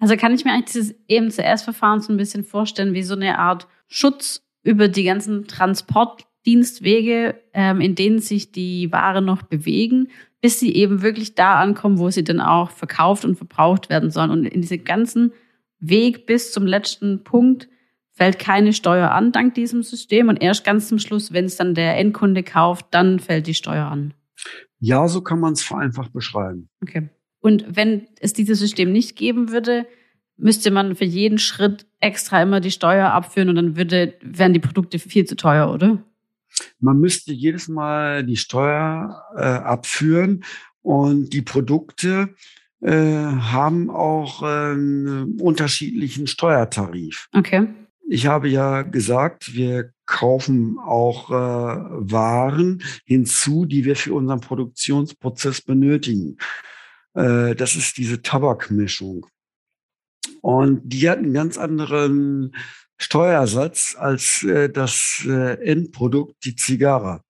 Also kann ich mir eigentlich dieses E EMCS-Verfahren so ein bisschen vorstellen wie so eine Art Schutz über die ganzen Transportdienstwege, ähm, in denen sich die Ware noch bewegen, bis sie eben wirklich da ankommen, wo sie dann auch verkauft und verbraucht werden sollen. Und in diesem ganzen Weg bis zum letzten Punkt fällt keine Steuer an dank diesem System und erst ganz zum Schluss, wenn es dann der Endkunde kauft, dann fällt die Steuer an. Ja, so kann man es vereinfacht beschreiben. Okay. Und wenn es dieses System nicht geben würde, müsste man für jeden Schritt extra immer die Steuer abführen und dann würde, wären die Produkte viel zu teuer, oder? Man müsste jedes Mal die Steuer äh, abführen und die Produkte äh, haben auch einen unterschiedlichen Steuertarif. Okay. Ich habe ja gesagt, wir kaufen auch äh, Waren hinzu, die wir für unseren Produktionsprozess benötigen. Äh, das ist diese Tabakmischung. Und die hat einen ganz anderen Steuersatz als äh, das äh, Endprodukt, die Zigarre.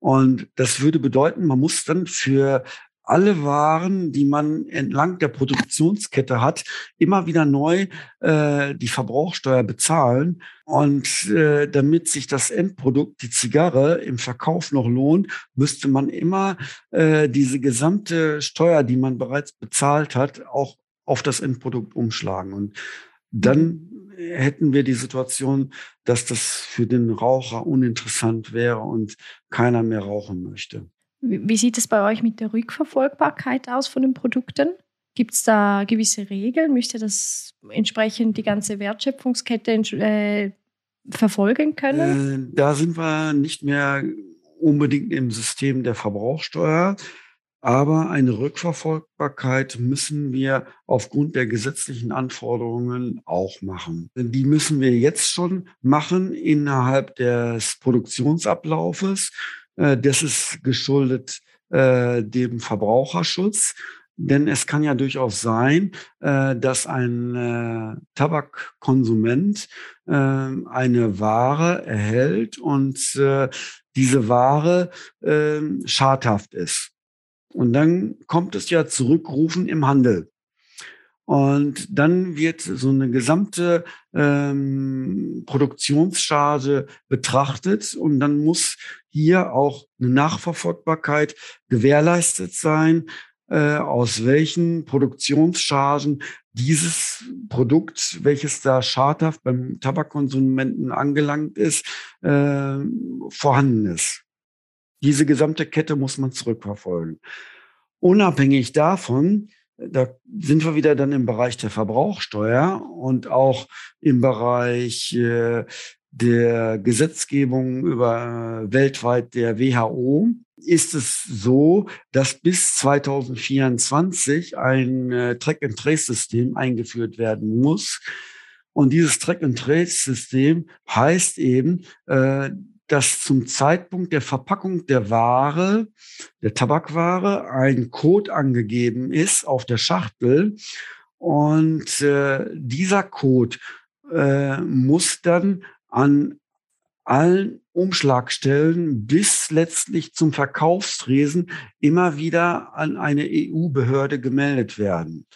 Und das würde bedeuten, man muss dann für alle Waren, die man entlang der Produktionskette hat, immer wieder neu äh, die Verbrauchsteuer bezahlen. Und äh, damit sich das Endprodukt, die Zigarre, im Verkauf noch lohnt, müsste man immer äh, diese gesamte Steuer, die man bereits bezahlt hat, auch auf das Endprodukt umschlagen. Und dann hätten wir die Situation, dass das für den Raucher uninteressant wäre und keiner mehr rauchen möchte. Wie sieht es bei euch mit der Rückverfolgbarkeit aus von den Produkten? Gibt es da gewisse Regeln? Müsste das entsprechend die ganze Wertschöpfungskette äh, verfolgen können? Äh, da sind wir nicht mehr unbedingt im System der Verbrauchsteuer. Aber eine Rückverfolgbarkeit müssen wir aufgrund der gesetzlichen Anforderungen auch machen. Die müssen wir jetzt schon machen innerhalb des Produktionsablaufes. Äh, das ist geschuldet äh, dem Verbraucherschutz. Denn es kann ja durchaus sein, äh, dass ein Tabakkonsument eine Ware erhält und diese Ware schadhaft ist. Und dann kommt es ja zurückrufen im Handel. Und dann wird so eine gesamte ähm, Produktionscharge betrachtet und dann muss hier auch eine Nachverfolgbarkeit gewährleistet sein, äh, aus welchen Produktionschargen dieses Produkt, welches da schadhaft beim Tabakkonsumenten angelangt ist, äh, vorhanden ist. Diese gesamte Kette muss man zurückverfolgen. Unabhängig davon da sind wir wieder dann im Bereich der Verbrauchsteuer und auch im Bereich äh, der Gesetzgebung über äh, weltweit der WHO ist es so, dass bis 2024 ein äh, Track-and-Trace-System eingeführt werden muss. Und dieses Track-and-Trace-System heißt eben, dass zum Zeitpunkt der Verpackung der Ware, der Tabakware, ein Code angegeben ist auf der Schachtel. Und äh, dieser Code äh, muss dann an allen Umschlagstellen bis letztlich zum Verkaufstresen immer wieder an eine EU-Behörde gemeldet werden.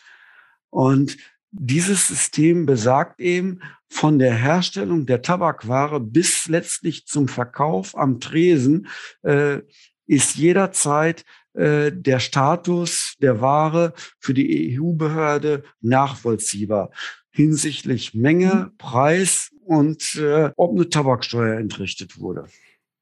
Und dieses System besagt eben, von der Herstellung der Tabakware bis letztlich zum Verkauf am Tresen äh, ist jederzeit äh, der Status der Ware für die EU-Behörde nachvollziehbar hinsichtlich Menge, mhm. Preis und äh, ob eine Tabaksteuer entrichtet wurde.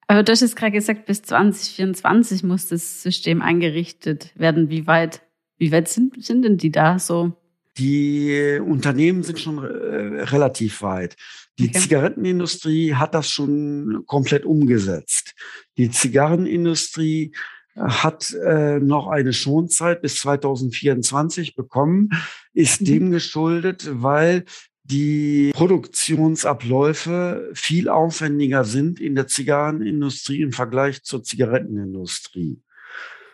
Aber du hast jetzt gerade gesagt, bis 2024 muss das System eingerichtet werden. Wie weit, wie weit sind, sind denn die da so? Die Unternehmen sind schon äh, relativ weit. Die okay. Zigarettenindustrie hat das schon komplett umgesetzt. Die Zigarrenindustrie äh, hat äh, noch eine Schonzeit bis 2024 bekommen, ist mhm. dem geschuldet, weil die Produktionsabläufe viel aufwendiger sind in der Zigarrenindustrie im Vergleich zur Zigarettenindustrie.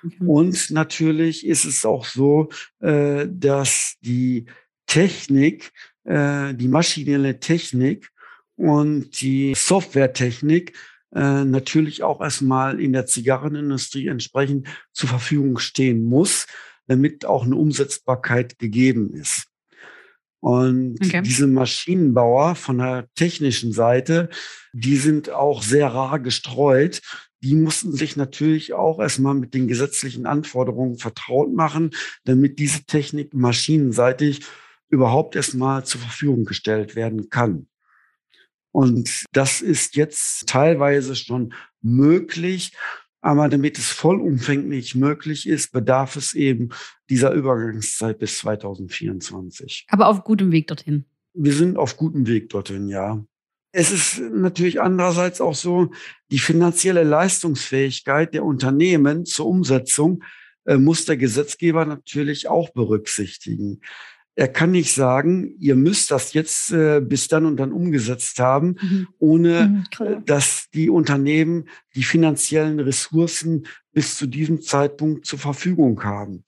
Mhm. Und natürlich ist es auch so, äh, dass die Technik, äh, die maschinelle Technik und die Softwaretechnik äh, natürlich auch erstmal in der Zigarrenindustrie entsprechend zur Verfügung stehen muss, damit auch eine Umsetzbarkeit gegeben ist. Und okay. diese Maschinenbauer von der technischen Seite, die sind auch sehr rar gestreut die mussten sich natürlich auch erstmal mit den gesetzlichen Anforderungen vertraut machen, damit diese Technik maschinenseitig überhaupt erstmal zur Verfügung gestellt werden kann. Und das ist jetzt teilweise schon möglich. Aber damit es vollumfänglich möglich ist, bedarf es eben dieser Übergangszeit bis 2024. Aber auf gutem Weg dorthin. Wir sind auf gutem Weg dorthin, ja. es ist natürlich andererseits auch so, die finanzielle Leistungsfähigkeit der Unternehmen zur Umsetzung äh, muss der Gesetzgeber natürlich auch berücksichtigen. Er kann nicht sagen, ihr müsst das jetzt äh, bis dann und dann umgesetzt haben, mhm. ohne mhm, dass die Unternehmen die finanziellen Ressourcen bis zu diesem Zeitpunkt zur Verfügung haben.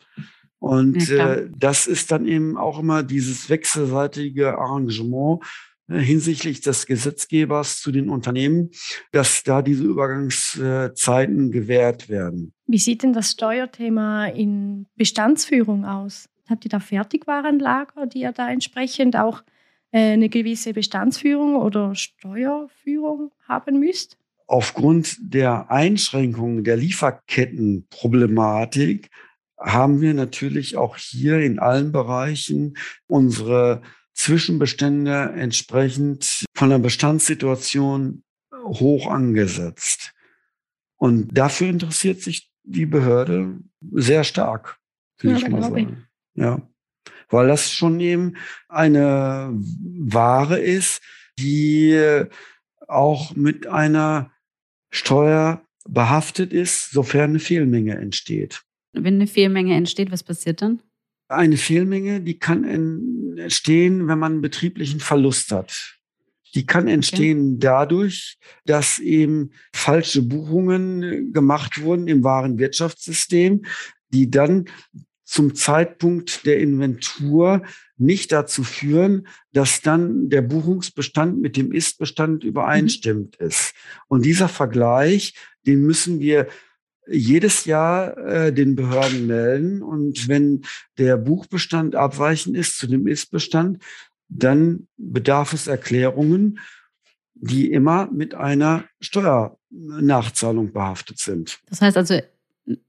Und ja, äh, das ist dann eben auch immer dieses wechselseitige Arrangement äh, hinsichtlich des Gesetzgebers zu den Unternehmen, dass da diese Übergangszeiten gewährt werden. Wie sieht denn das Steuerthema in Bestandsführung aus? Habt ihr da Fertigwarenlager, die ihr da entsprechend auch äh, eine gewisse Bestandsführung oder Steuerführung haben müsst? Aufgrund der Einschränkungen der Lieferkettenproblematik haben wir natürlich auch hier in allen Bereichen unsere Zwischenbestände entsprechend von der Bestandssituation hoch angesetzt. Und dafür interessiert sich die Behörde sehr stark, will ja, ich mal sagen. Ja. Weil das schon eben eine Ware ist, die auch mit einer Steuer behaftet ist, sofern eine Fehlmenge entsteht. Wenn eine Fehlmenge entsteht, was passiert dann? Eine Fehlmenge, die kann entstehen, wenn man einen betrieblichen Verlust hat. Die kann entstehen okay. dadurch, dass eben falsche Buchungen gemacht wurden im wahren Wirtschaftssystem, die dann zum Zeitpunkt der Inventur nicht dazu führen, dass dann der Buchungsbestand mit dem Ist-Bestand übereinstimmt mhm. ist. Und dieser Vergleich, den müssen wir jedes Jahr äh, den Behörden melden. Und wenn der Buchbestand abweichend ist zu dem Ist-Bestand, dann bedarf es Erklärungen, die immer mit einer Steuernachzahlung behaftet sind. Das heißt also,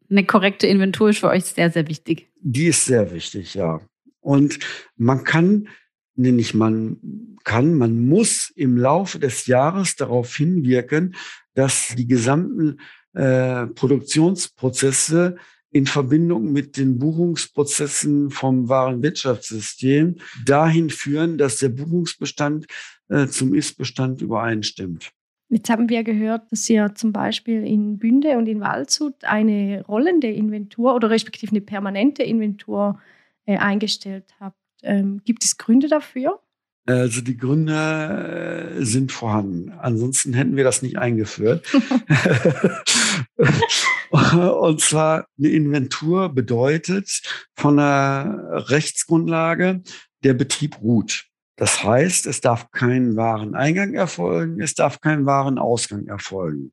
eine korrekte Inventur ist für euch sehr, sehr wichtig. Die ist sehr wichtig, ja. Und man kann, nee, nicht man kann, man muss im Laufe des Jahres darauf hinwirken, dass die gesamten äh, Produktionsprozesse in Verbindung mit den Buchungsprozessen vom wahren Wirtschaftssystem dahin führen, dass der Buchungsbestand äh, zum Ist-Bestand übereinstimmt. Jetzt haben wir gehört, dass ihr zum Beispiel in Bünde und in Waldshut eine rollende Inventur oder respektive eine permanente Inventur äh, eingestellt habt. Ähm, gibt es Gründe dafür? Also die Gründe äh, sind vorhanden. Ansonsten hätten wir das nicht eingeführt. Und zwar eine Inventur bedeutet von der Rechtsgrundlage, der Betrieb ruht. Das heißt, es darf kein Wareneingang erfolgen, es darf kein Warenausgang erfolgen.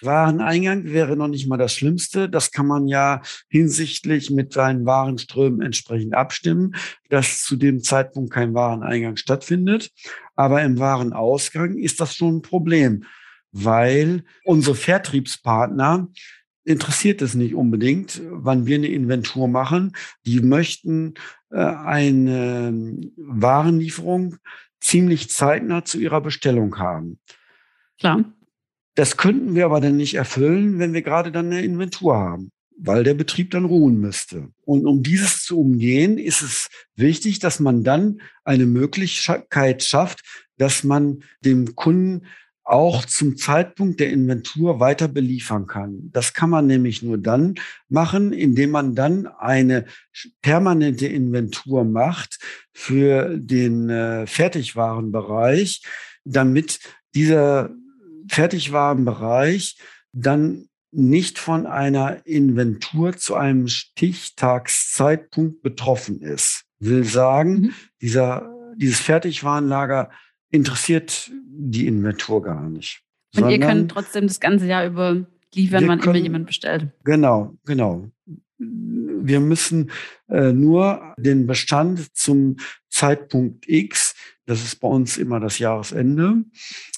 Wareneingang wäre noch nicht mal das Schlimmste. Das kann man ja hinsichtlich mit seinen Warenströmen entsprechend abstimmen, dass zu dem Zeitpunkt kein Wareneingang stattfindet. Aber im Warenausgang ist das schon ein Problem, weil unsere Vertriebspartner interessiert es nicht unbedingt, wann wir eine Inventur machen. Die möchten äh, eine Warenlieferung ziemlich zeitnah zu ihrer Bestellung haben. Klar. Das könnten wir aber dann nicht erfüllen, wenn wir gerade dann eine Inventur haben, weil der Betrieb dann ruhen müsste. Und um dieses zu umgehen, ist es wichtig, dass man dann eine Möglichkeit schafft, dass man dem Kunden auch zum Zeitpunkt der Inventur weiter beliefern kann. Das kann man nämlich nur dann machen, indem man dann eine permanente Inventur macht für den äh, Fertigwarenbereich, damit dieser Fertigwarenbereich dann nicht von einer Inventur zu einem Stichtagszeitpunkt betroffen ist. Will sagen, mhm. dieser, dieses Fertigwarenlager interessiert die Inventur gar nicht. Und ihr könnt trotzdem das ganze Jahr über liefern, wann können, immer jemand bestellt. Genau, genau. Wir müssen äh, nur den Bestand zum Zeitpunkt X das ist bei uns immer das Jahresende,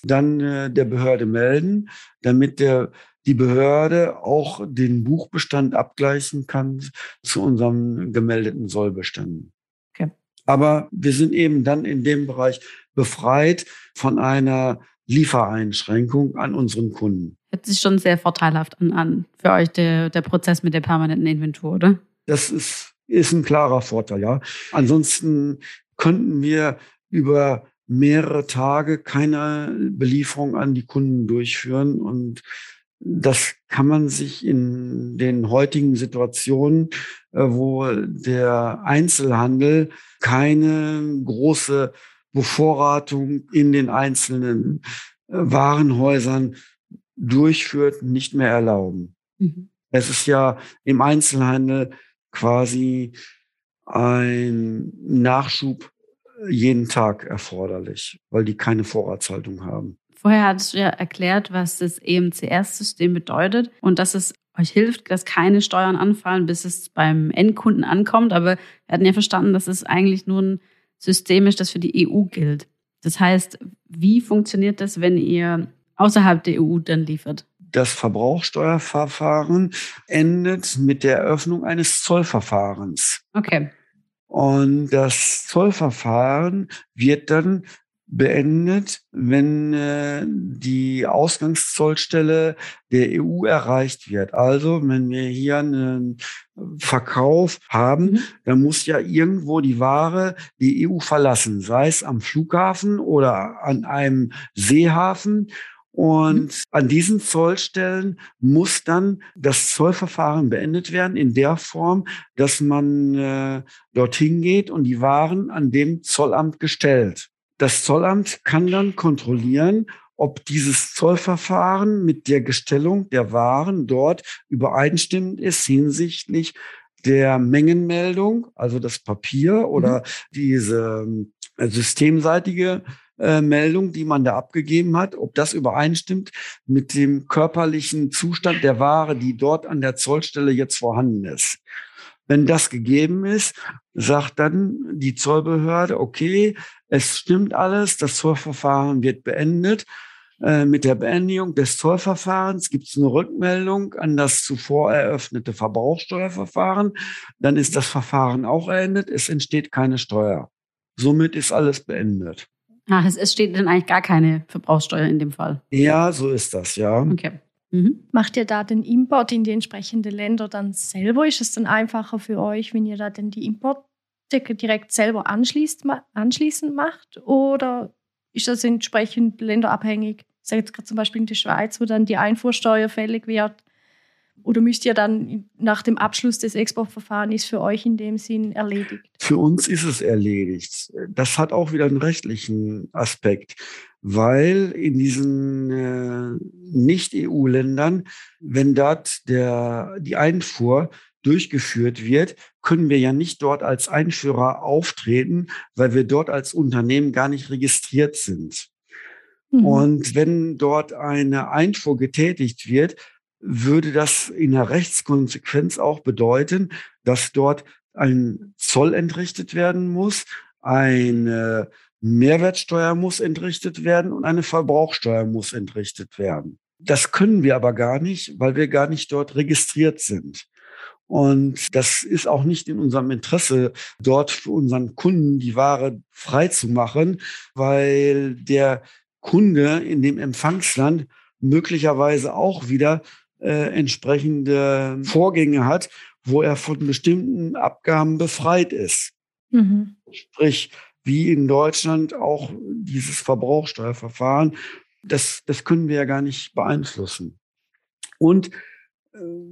dann äh, der Behörde melden, damit der, die Behörde auch den Buchbestand abgleichen kann zu unseren gemeldeten Sollbeständen. Okay. Aber wir sind eben dann in dem Bereich befreit von einer Liefereinschränkung an unseren Kunden. Hört sich schon sehr vorteilhaft an, an für euch der, der Prozess mit der permanenten Inventur, oder? Das ist, ist ein klarer Vorteil, ja. Ansonsten könnten wir über mehrere Tage keine Belieferung an die Kunden durchführen. Und das kann man sich in den heutigen Situationen, äh, wo der Einzelhandel keine große Bevorratung in den einzelnen äh, Warenhäusern durchführt, nicht mehr erlauben. Mhm. Es ist ja im Einzelhandel quasi ein Nachschub jeden Tag erforderlich, weil die keine Vorratshaltung haben. Vorher hattest du ja erklärt, was das EMCS-System bedeutet und dass es euch hilft, dass keine Steuern anfallen, bis es beim Endkunden ankommt. Aber wir hatten ja verstanden, dass es eigentlich nur ein System ist, das für die EU gilt. Das heißt, wie funktioniert das, wenn ihr außerhalb der EU dann liefert? Das Verbrauchsteuerverfahren endet mit der Eröffnung eines Zollverfahrens. Okay. Und das Zollverfahren wird dann beendet, wenn äh, die Ausgangszollstelle der EU erreicht wird. Also wenn wir hier einen Verkauf haben, mhm. dann muss ja irgendwo die Ware die EU verlassen, sei es am Flughafen oder an einem Seehafen. Und mhm. an diesen Zollstellen muss dann das Zollverfahren beendet werden in der Form, dass man äh, dorthin geht und die Waren an dem Zollamt gestellt. Das Zollamt kann dann kontrollieren, ob dieses Zollverfahren mit der Gestellung der Waren dort übereinstimmend ist hinsichtlich der Mengenmeldung, also das Papier oder mhm. diese äh, systemseitige äh, Meldung, die man da abgegeben hat, ob das übereinstimmt mit dem körperlichen Zustand der Ware, die dort an der Zollstelle jetzt vorhanden ist. Wenn das gegeben ist, sagt dann die Zollbehörde, okay, es stimmt alles, das Zollverfahren wird beendet. Äh, mit der Beendigung des Zollverfahrens gibt es eine Rückmeldung an das zuvor eröffnete Verbrauchsteuerverfahren. Dann ist das Verfahren auch beendet. Es entsteht keine Steuer. Somit ist alles beendet. Ach, es, steht dann eigentlich gar keine Verbrauchssteuer in dem Fall. Ja, so ist das, ja. Okay. Mhm. Macht ihr da den Import in die entsprechenden Länder dann selber? Ist es dann einfacher für euch, wenn ihr da denn die Importe direkt selber anschließt, anschließend macht? Oder ist das entsprechend länderabhängig? Ich sage jetzt gerade zum Beispiel in der Schweiz, wo dann die Einfuhrsteuer fällig wird oder müsst ihr dann nach dem Abschluss des Exportverfahrens für euch in dem Sinn erledigt? Für uns ist es erledigt. Das hat auch wieder einen rechtlichen Aspekt, weil in diesen äh, Nicht-EU-Ländern, wenn dort der, die Einfuhr durchgeführt wird, können wir ja nicht dort als Einführer auftreten, weil wir dort als Unternehmen gar nicht registriert sind. Mhm. Und wenn dort eine Einfuhr getätigt wird, würde das in der Rechtskonsequenz auch bedeuten, dass dort ein Zoll entrichtet werden muss, eine Mehrwertsteuer muss entrichtet werden und eine Verbrauchsteuer muss entrichtet werden. Das können wir aber gar nicht, weil wir gar nicht dort registriert sind. Und das ist auch nicht in unserem Interesse, dort für unseren Kunden die Ware frei zu machen, weil der Kunde in dem Empfangsland möglicherweise auch wieder äh, entsprechende Vorgänge hat, wo er von bestimmten Abgaben befreit ist. Mhm. Sprich, wie in Deutschland auch dieses Verbrauchsteuerverfahren, das, das können wir ja gar nicht beeinflussen. Und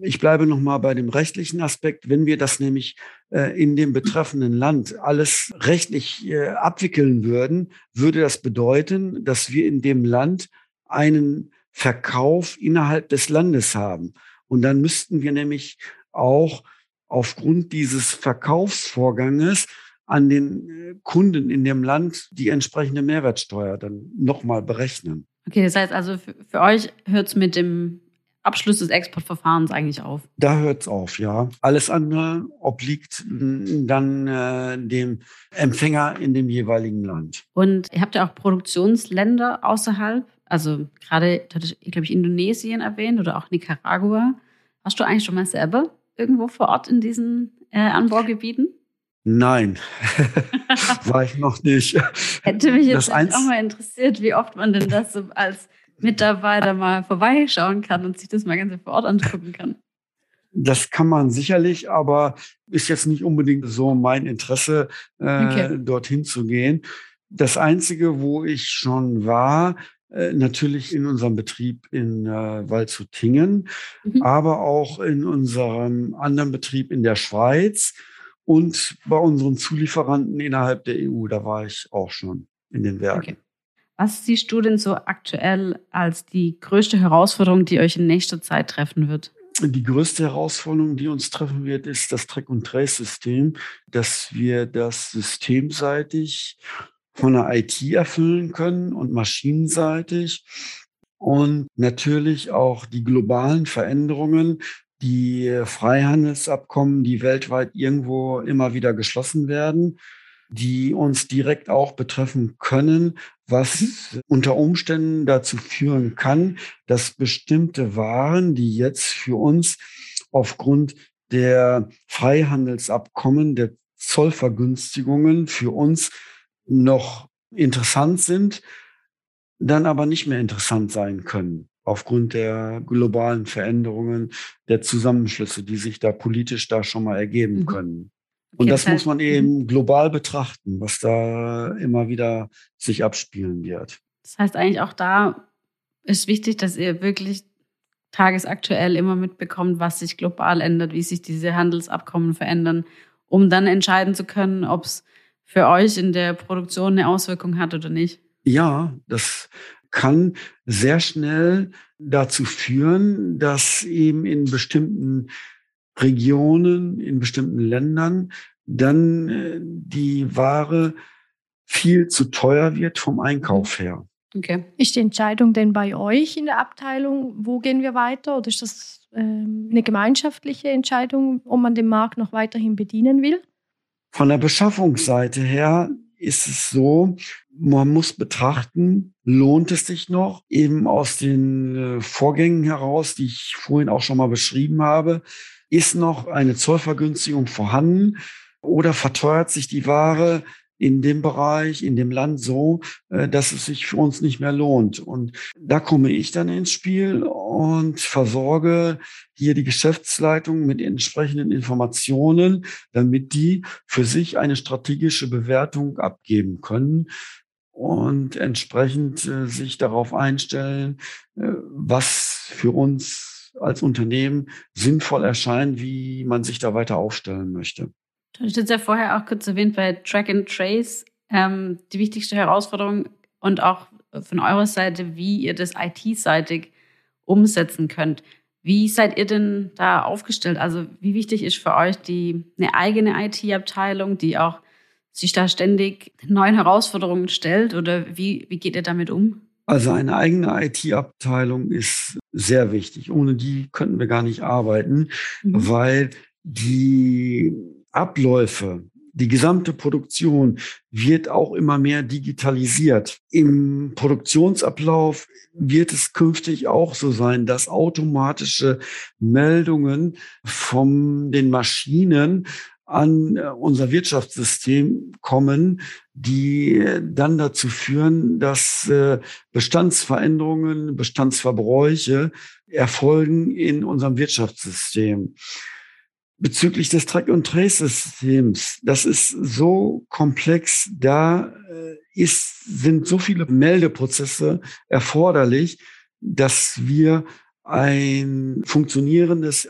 ich bleibe nochmal bei dem rechtlichen Aspekt. Wenn wir das nämlich äh, in dem betreffenden Land alles rechtlich äh, abwickeln würden, würde das bedeuten, dass wir in dem Land einen Verkauf innerhalb des Landes haben. Und dann müssten wir nämlich auch aufgrund dieses Verkaufsvorganges an den äh, Kunden in dem Land die entsprechende Mehrwertsteuer dann nochmal berechnen. Okay, das heißt also für, für euch hört es mit dem Abschluss des Exportverfahrens eigentlich auf? Da hört es auf, ja. Alles andere obliegt dann äh, dem Empfänger in dem jeweiligen Land. Und ihr habt ja auch Produktionsländer außerhalb also gerade, ich glaube ich, Indonesien erwähnt oder auch Nicaragua. Warst du eigentlich schon mal selber irgendwo vor Ort in diesen äh, Anbaugebieten? Nein, war ich noch nicht. Hätte mich jetzt auch mal interessiert, wie oft man denn das so als Mitarbeiter mal vorbeischauen kann und sich das mal ganz vor Ort angucken kann. Das kann man sicherlich, aber ist jetzt nicht unbedingt so mein Interesse, äh, okay. dorthin zu gehen. Das Einzige, wo ich schon war, äh, natürlich in unserem Betrieb in äh, Waldshutingen, mhm. aber auch in unserem anderen Betrieb in der Schweiz und bei unseren Zulieferanten innerhalb der EU. Da war ich auch schon in den Werken. Okay. Was siehst du denn so aktuell als die größte Herausforderung, die euch in nächster Zeit treffen wird? Die größte Herausforderung, die uns treffen wird, ist das Track- und Trace-System, dass wir das systemseitig von der IT erfüllen können und maschinenseitig und natürlich auch die globalen Veränderungen, die Freihandelsabkommen, die weltweit irgendwo immer wieder geschlossen werden, die uns direkt auch betreffen können, was mhm. unter Umständen dazu führen kann, dass bestimmte Waren, die jetzt für uns aufgrund der Freihandelsabkommen, der Zollvergünstigungen für uns noch interessant sind, dann aber nicht mehr interessant sein können aufgrund der globalen Veränderungen, der Zusammenschlüsse, die sich da politisch da schon mal ergeben mhm. können. Und das, muss man mhm. eben global betrachten, was da immer wieder sich abspielen wird. Das heißt eigentlich auch da ist wichtig, dass ihr wirklich tagesaktuell immer mitbekommt, was sich global ändert, wie sich diese Handelsabkommen verändern, um dann entscheiden zu können, ob es für euch in der Produktion eine Auswirkung hat oder nicht? Ja, das kann sehr schnell dazu führen, dass eben in bestimmten Regionen, in bestimmten Ländern dann äh, die Ware viel zu teuer wird vom Einkauf her. Okay. Ist die Entscheidung denn bei euch in der Abteilung, wo gehen wir weiter? Oder ist das ähm, eine gemeinschaftliche Entscheidung, ob man den Markt noch weiterhin bedienen will? Von der Beschaffungsseite her ist es so, man muss betrachten, lohnt es sich noch, eben aus den äh, Vorgängen heraus, die ich vorhin auch schon mal beschrieben habe, ist noch eine Zollvergünstigung vorhanden oder verteuert sich die Ware in dem Bereich, in dem Land so, äh, dass es sich für uns nicht mehr lohnt. Und da komme ich dann ins Spiel und versorge hier die Geschäftsleitung mit entsprechenden Informationen, damit die für sich eine strategische Bewertung abgeben können und entsprechend äh, sich darauf einstellen, äh, was für uns als Unternehmen sinnvoll erscheint, wie man sich da weiter aufstellen möchte. Du hast jetzt ja vorher auch kurz erwähnt bei Track and Trace ähm, die wichtigste Herausforderung und auch von eurer Seite, wie ihr das IT-seitig umsetzen könnt. Wie seid ihr denn da aufgestellt? Also wie wichtig ist für euch die eine eigene IT-Abteilung, die auch sich da ständig neuen Herausforderungen stellt oder wie, wie geht ihr damit um? Also eine eigene IT-Abteilung ist sehr wichtig. Ohne die könnten wir gar nicht arbeiten, mhm. weil die Abläufe, die gesamte Produktion wird auch immer mehr digitalisiert. Im Produktionsablauf wird es künftig auch so sein, dass automatische Meldungen von den Maschinen an äh, unser Wirtschaftssystem kommen, die dann dazu führen, dass äh, Bestandsveränderungen, Bestandsverbräuche erfolgen in unserem Wirtschaftssystem bezüglich des Track- und Trace-Systems. Das ist so komplex. Da äh, ist, sind so viele Meldeprozesse erforderlich, dass wir ein funktionierendes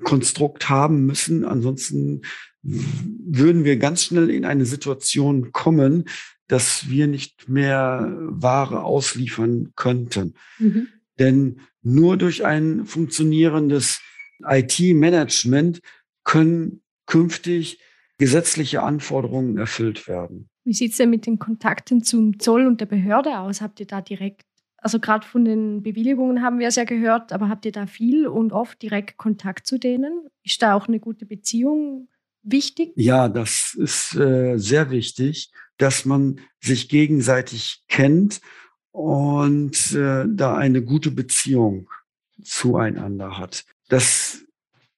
IT-Konstrukt haben müssen. Ansonsten würden wir ganz schnell in eine Situation kommen, dass wir nicht mehr Ware ausliefern könnten. Mhm. Denn nur durch ein funktionierendes IT-Management können künftig gesetzliche Anforderungen erfüllt werden. Wie sieht es denn mit den Kontakten zum Zoll und der Behörde aus? Habt ihr da direkt, also gerade von den Bewilligungen haben wir es ja gehört, aber habt ihr da viel und oft direkt Kontakt zu denen? Ist da auch eine gute Beziehung wichtig? Ja, das ist äh, sehr wichtig, dass man sich gegenseitig kennt und äh, da eine gute Beziehung zueinander hat. Das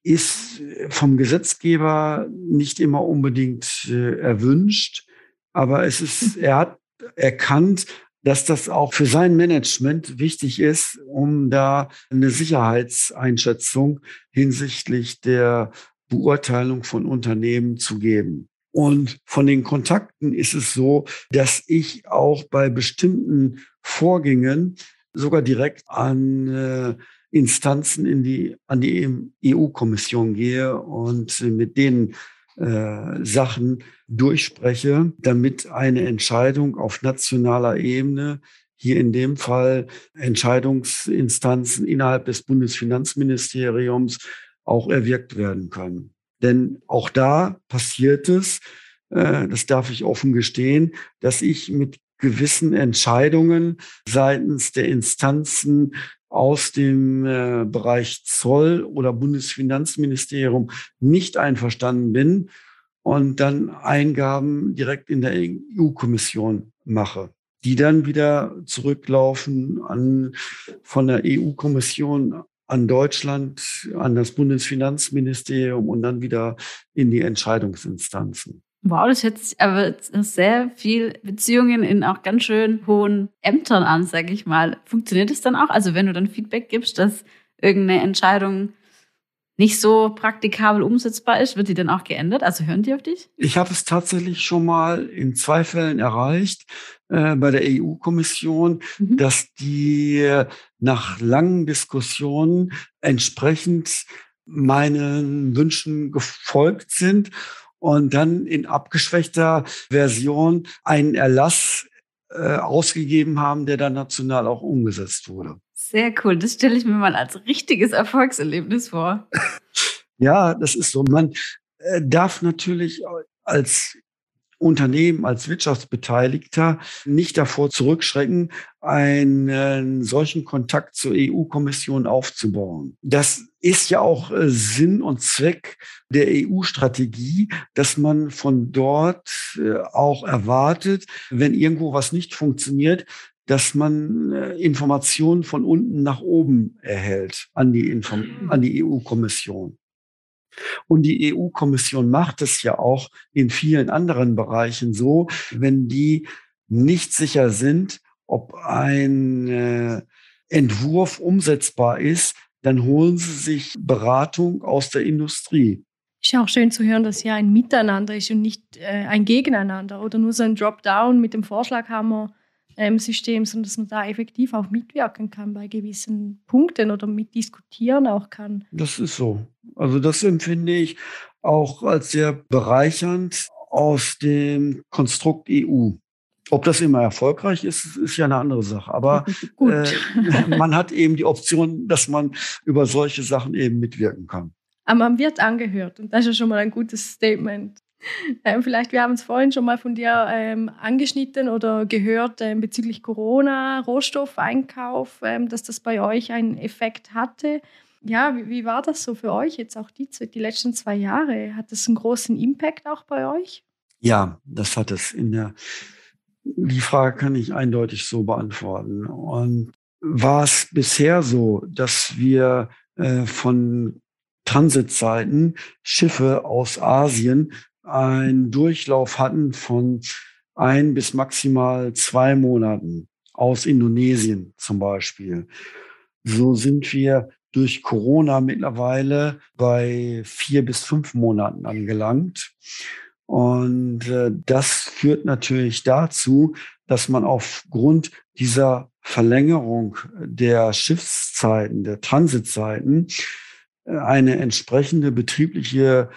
ist vom Gesetzgeber nicht immer unbedingt äh, erwünscht, aber es ist, er hat erkannt, dass das auch für sein Management wichtig ist, um da eine Sicherheitseinschätzung hinsichtlich der Beurteilung von Unternehmen zu geben. Und von den Kontakten ist es so, dass ich auch bei bestimmten Vorgängen sogar direkt an äh, Instanzen in die, an die EU-Kommission gehe und mit denen äh, Sachen durchspreche, damit eine Entscheidung auf nationaler Ebene, hier in dem Fall Entscheidungsinstanzen innerhalb des Bundesfinanzministeriums, auch erwirkt werden kann. Denn auch da passiert es, äh, das darf ich offen gestehen, dass ich mit gewissen Entscheidungen seitens der Instanzen aus dem äh, Bereich Zoll oder Bundesfinanzministerium nicht einverstanden bin und dann Eingaben direkt in der EU-Kommission mache, die dann wieder zurücklaufen an, von der EU-Kommission an Deutschland, an das Bundesfinanzministerium und dann wieder in die Entscheidungsinstanzen. Wow, das hört sich aber sehr viel Beziehungen in auch ganz schön hohen Ämtern an, sage ich mal. Funktioniert es dann auch? Also wenn du dann Feedback gibst, dass irgendeine Entscheidung nicht so praktikabel umsetzbar ist, wird die dann auch geändert? Also hören die auf dich? Ich habe es tatsächlich schon mal in zwei Fällen erreicht äh, bei der EU-Kommission, mhm. dass die nach langen Diskussionen entsprechend meinen Wünschen gefolgt sind und dann in abgeschwächter Version einen Erlass äh, ausgegeben haben, der dann national auch umgesetzt wurde. Sehr cool. Das stelle ich mir mal als richtiges Erfolgserlebnis vor. ja, das ist so. Man äh, darf natürlich als Unternehmen als Wirtschaftsbeteiligter nicht davor zurückschrecken, einen solchen Kontakt zur EU-Kommission aufzubauen. Das ist ja auch äh, Sinn und Zweck der EU-Strategie, dass man von dort äh, auch erwartet, wenn irgendwo was nicht funktioniert, dass man äh, Informationen von unten nach oben erhält an die, Inform an die EU-Kommission. Und die EU-Kommission macht es ja auch in vielen anderen Bereichen so, wenn die nicht sicher sind, ob ein äh, Entwurf umsetzbar ist, dann holen sie sich Beratung aus der Industrie. Ist ja auch schön zu hören, dass hier ein Miteinander ist und nicht äh, ein Gegeneinander oder nur so ein Dropdown mit dem Vorschlaghammer ähm, System, sondern dass man da effektiv auch mitwirken kann bei gewissen Punkten oder mitdiskutieren auch kann. Das ist so. Also das empfinde ich auch als sehr bereichernd aus dem Konstrukt EU. Ob das immer erfolgreich ist, ist ja eine andere Sache. Aber äh, man hat eben die Option, dass man über solche Sachen eben mitwirken kann. Aber man wird angehört und das ist ja schon mal ein gutes Statement. Ähm, vielleicht, wir haben es vorhin schon mal von dir ähm, angeschnitten oder gehört ähm, bezüglich Corona, Rohstoffeinkauf, ähm, dass das bei euch einen Effekt hatte. Ja, wie, wie, war das so für euch jetzt auch die, die letzten zwei Jahre? Hat das einen großen Impact auch bei euch? Ja, das hat es. In der, die Frage kann ich eindeutig so beantworten. Und war es bisher so, dass wir äh, von Transitzeiten Schiffe aus Asien einen Durchlauf hatten von ein bis maximal zwei Monaten aus Indonesien zum Beispiel. So sind wir durch Corona mittlerweile bei vier bis fünf Monaten angelangt. Und äh, das führt natürlich dazu, dass man aufgrund dieser Verlängerung der Schiffszeiten, der Transitzeiten, äh, eine entsprechende betriebliche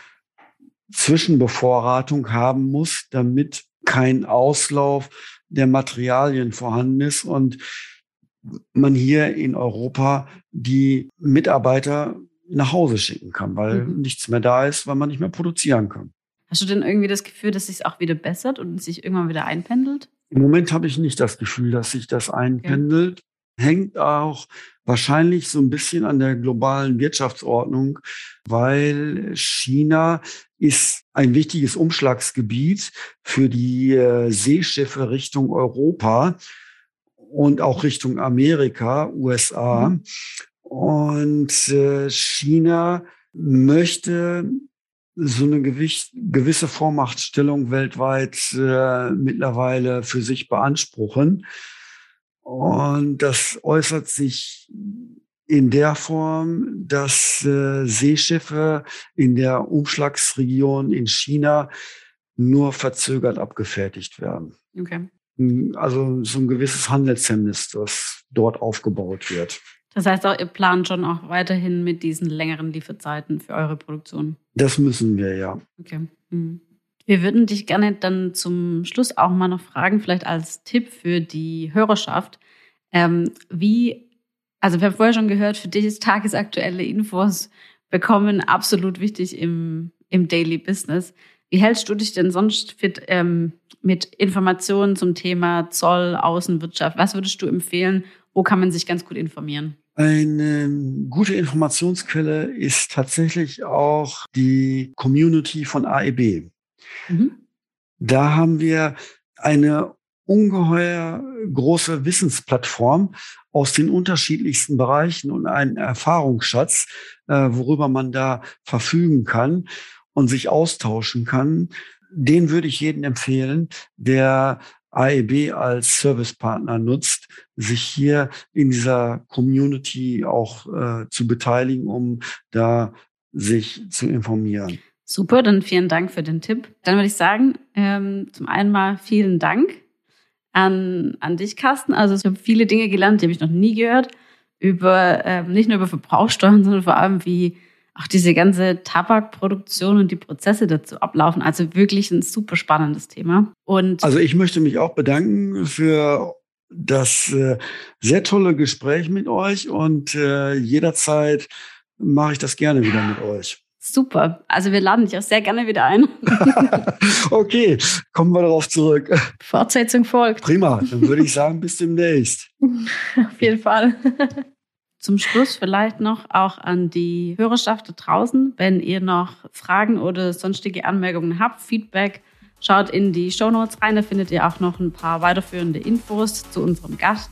Zwischenbevorratung haben muss, damit kein Auslauf der Materialien vorhanden ist und man hier in Europa die Mitarbeiter nach Hause schicken kann, weil mhm. nichts mehr da ist, weil man nicht mehr produzieren kann. Hast du denn irgendwie das Gefühl, dass sich auch wieder bessert und sich irgendwann wieder einpendelt? Im Moment habe ich nicht das Gefühl, dass sich das einpendelt. Okay hängt auch wahrscheinlich so ein bisschen an der globalen Wirtschaftsordnung, weil China ist ein wichtiges Umschlagsgebiet für die äh, Seeschiffe Richtung Europa und auch Richtung Amerika, USA. Mhm. Und äh, China möchte so eine Gewicht, gewisse Vormachtstellung weltweit äh, mittlerweile für sich beanspruchen. Und das äußert sich in der Form, dass äh, Seeschiffe in der Umschlagsregion in China nur verzögert abgefertigt werden. Okay. Also so ein gewisses Handelshemmnis, das dort aufgebaut wird. Das heißt auch, ihr plant schon auch weiterhin mit diesen längeren Lieferzeiten für eure Produktion. Das müssen wir, ja. Okay. Mhm. Wir würden dich gerne dann zum Schluss auch mal noch fragen, vielleicht als Tipp für die Hörerschaft, ähm, wie, also wir haben vorher schon gehört, für dich ist tagesaktuelle Infos bekommen absolut wichtig im, im Daily Business. Wie hältst du dich denn sonst fit ähm, mit Informationen zum Thema Zoll, Außenwirtschaft? Was würdest du empfehlen? Wo kann man sich ganz gut informieren? Eine gute Informationsquelle ist tatsächlich auch die Community von AEB. Mhm. Da haben wir eine ungeheuer große Wissensplattform aus den unterschiedlichsten Bereichen und einen Erfahrungsschatz, äh, worüber man da verfügen kann und sich austauschen kann. Den würde ich jedem empfehlen, der AEB als Servicepartner nutzt, sich hier in dieser Community auch äh, zu beteiligen, um da sich zu informieren. Super, dann vielen Dank für den Tipp. Dann würde ich sagen, ähm, zum einen mal vielen Dank an, an dich, Carsten. Also ich habe viele Dinge gelernt, die habe ich noch nie gehört. Über ähm, nicht nur über Verbrauchssteuern, sondern vor allem, wie auch diese ganze Tabakproduktion und die Prozesse dazu ablaufen. Also wirklich ein super spannendes Thema. Und also ich möchte mich auch bedanken für das äh, sehr tolle Gespräch mit euch und äh, jederzeit mache ich das gerne wieder mit euch. Super. Also wir laden dich auch sehr gerne wieder ein. okay, kommen wir darauf zurück. Fortsetzung folgt. Prima, dann würde ich sagen, bis demnächst. Auf jeden Fall. Zum Schluss vielleicht noch auch an die Hörerschaft da draußen, wenn ihr noch Fragen oder sonstige Anmerkungen habt, Feedback, schaut in die Show Notes rein, da findet ihr auch noch ein paar weiterführende Infos zu unserem Gast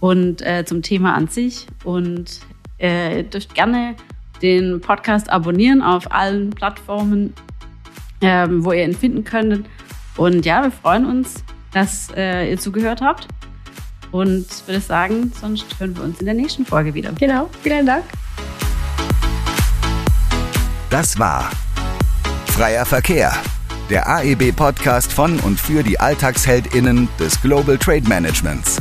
und äh, zum Thema an sich. Und äh, ihr dürft gerne den Podcast abonnieren auf allen Plattformen, ähm, wo ihr ihn finden könntet. Und ja, wir freuen uns, dass äh, ihr zugehört habt. Und würde sagen, sonst hören wir uns in der nächsten Folge wieder. Genau, vielen Dank. Das war Freier Verkehr, der AEB-Podcast von und für die AlltagsheldInnen des Global Trade Managements.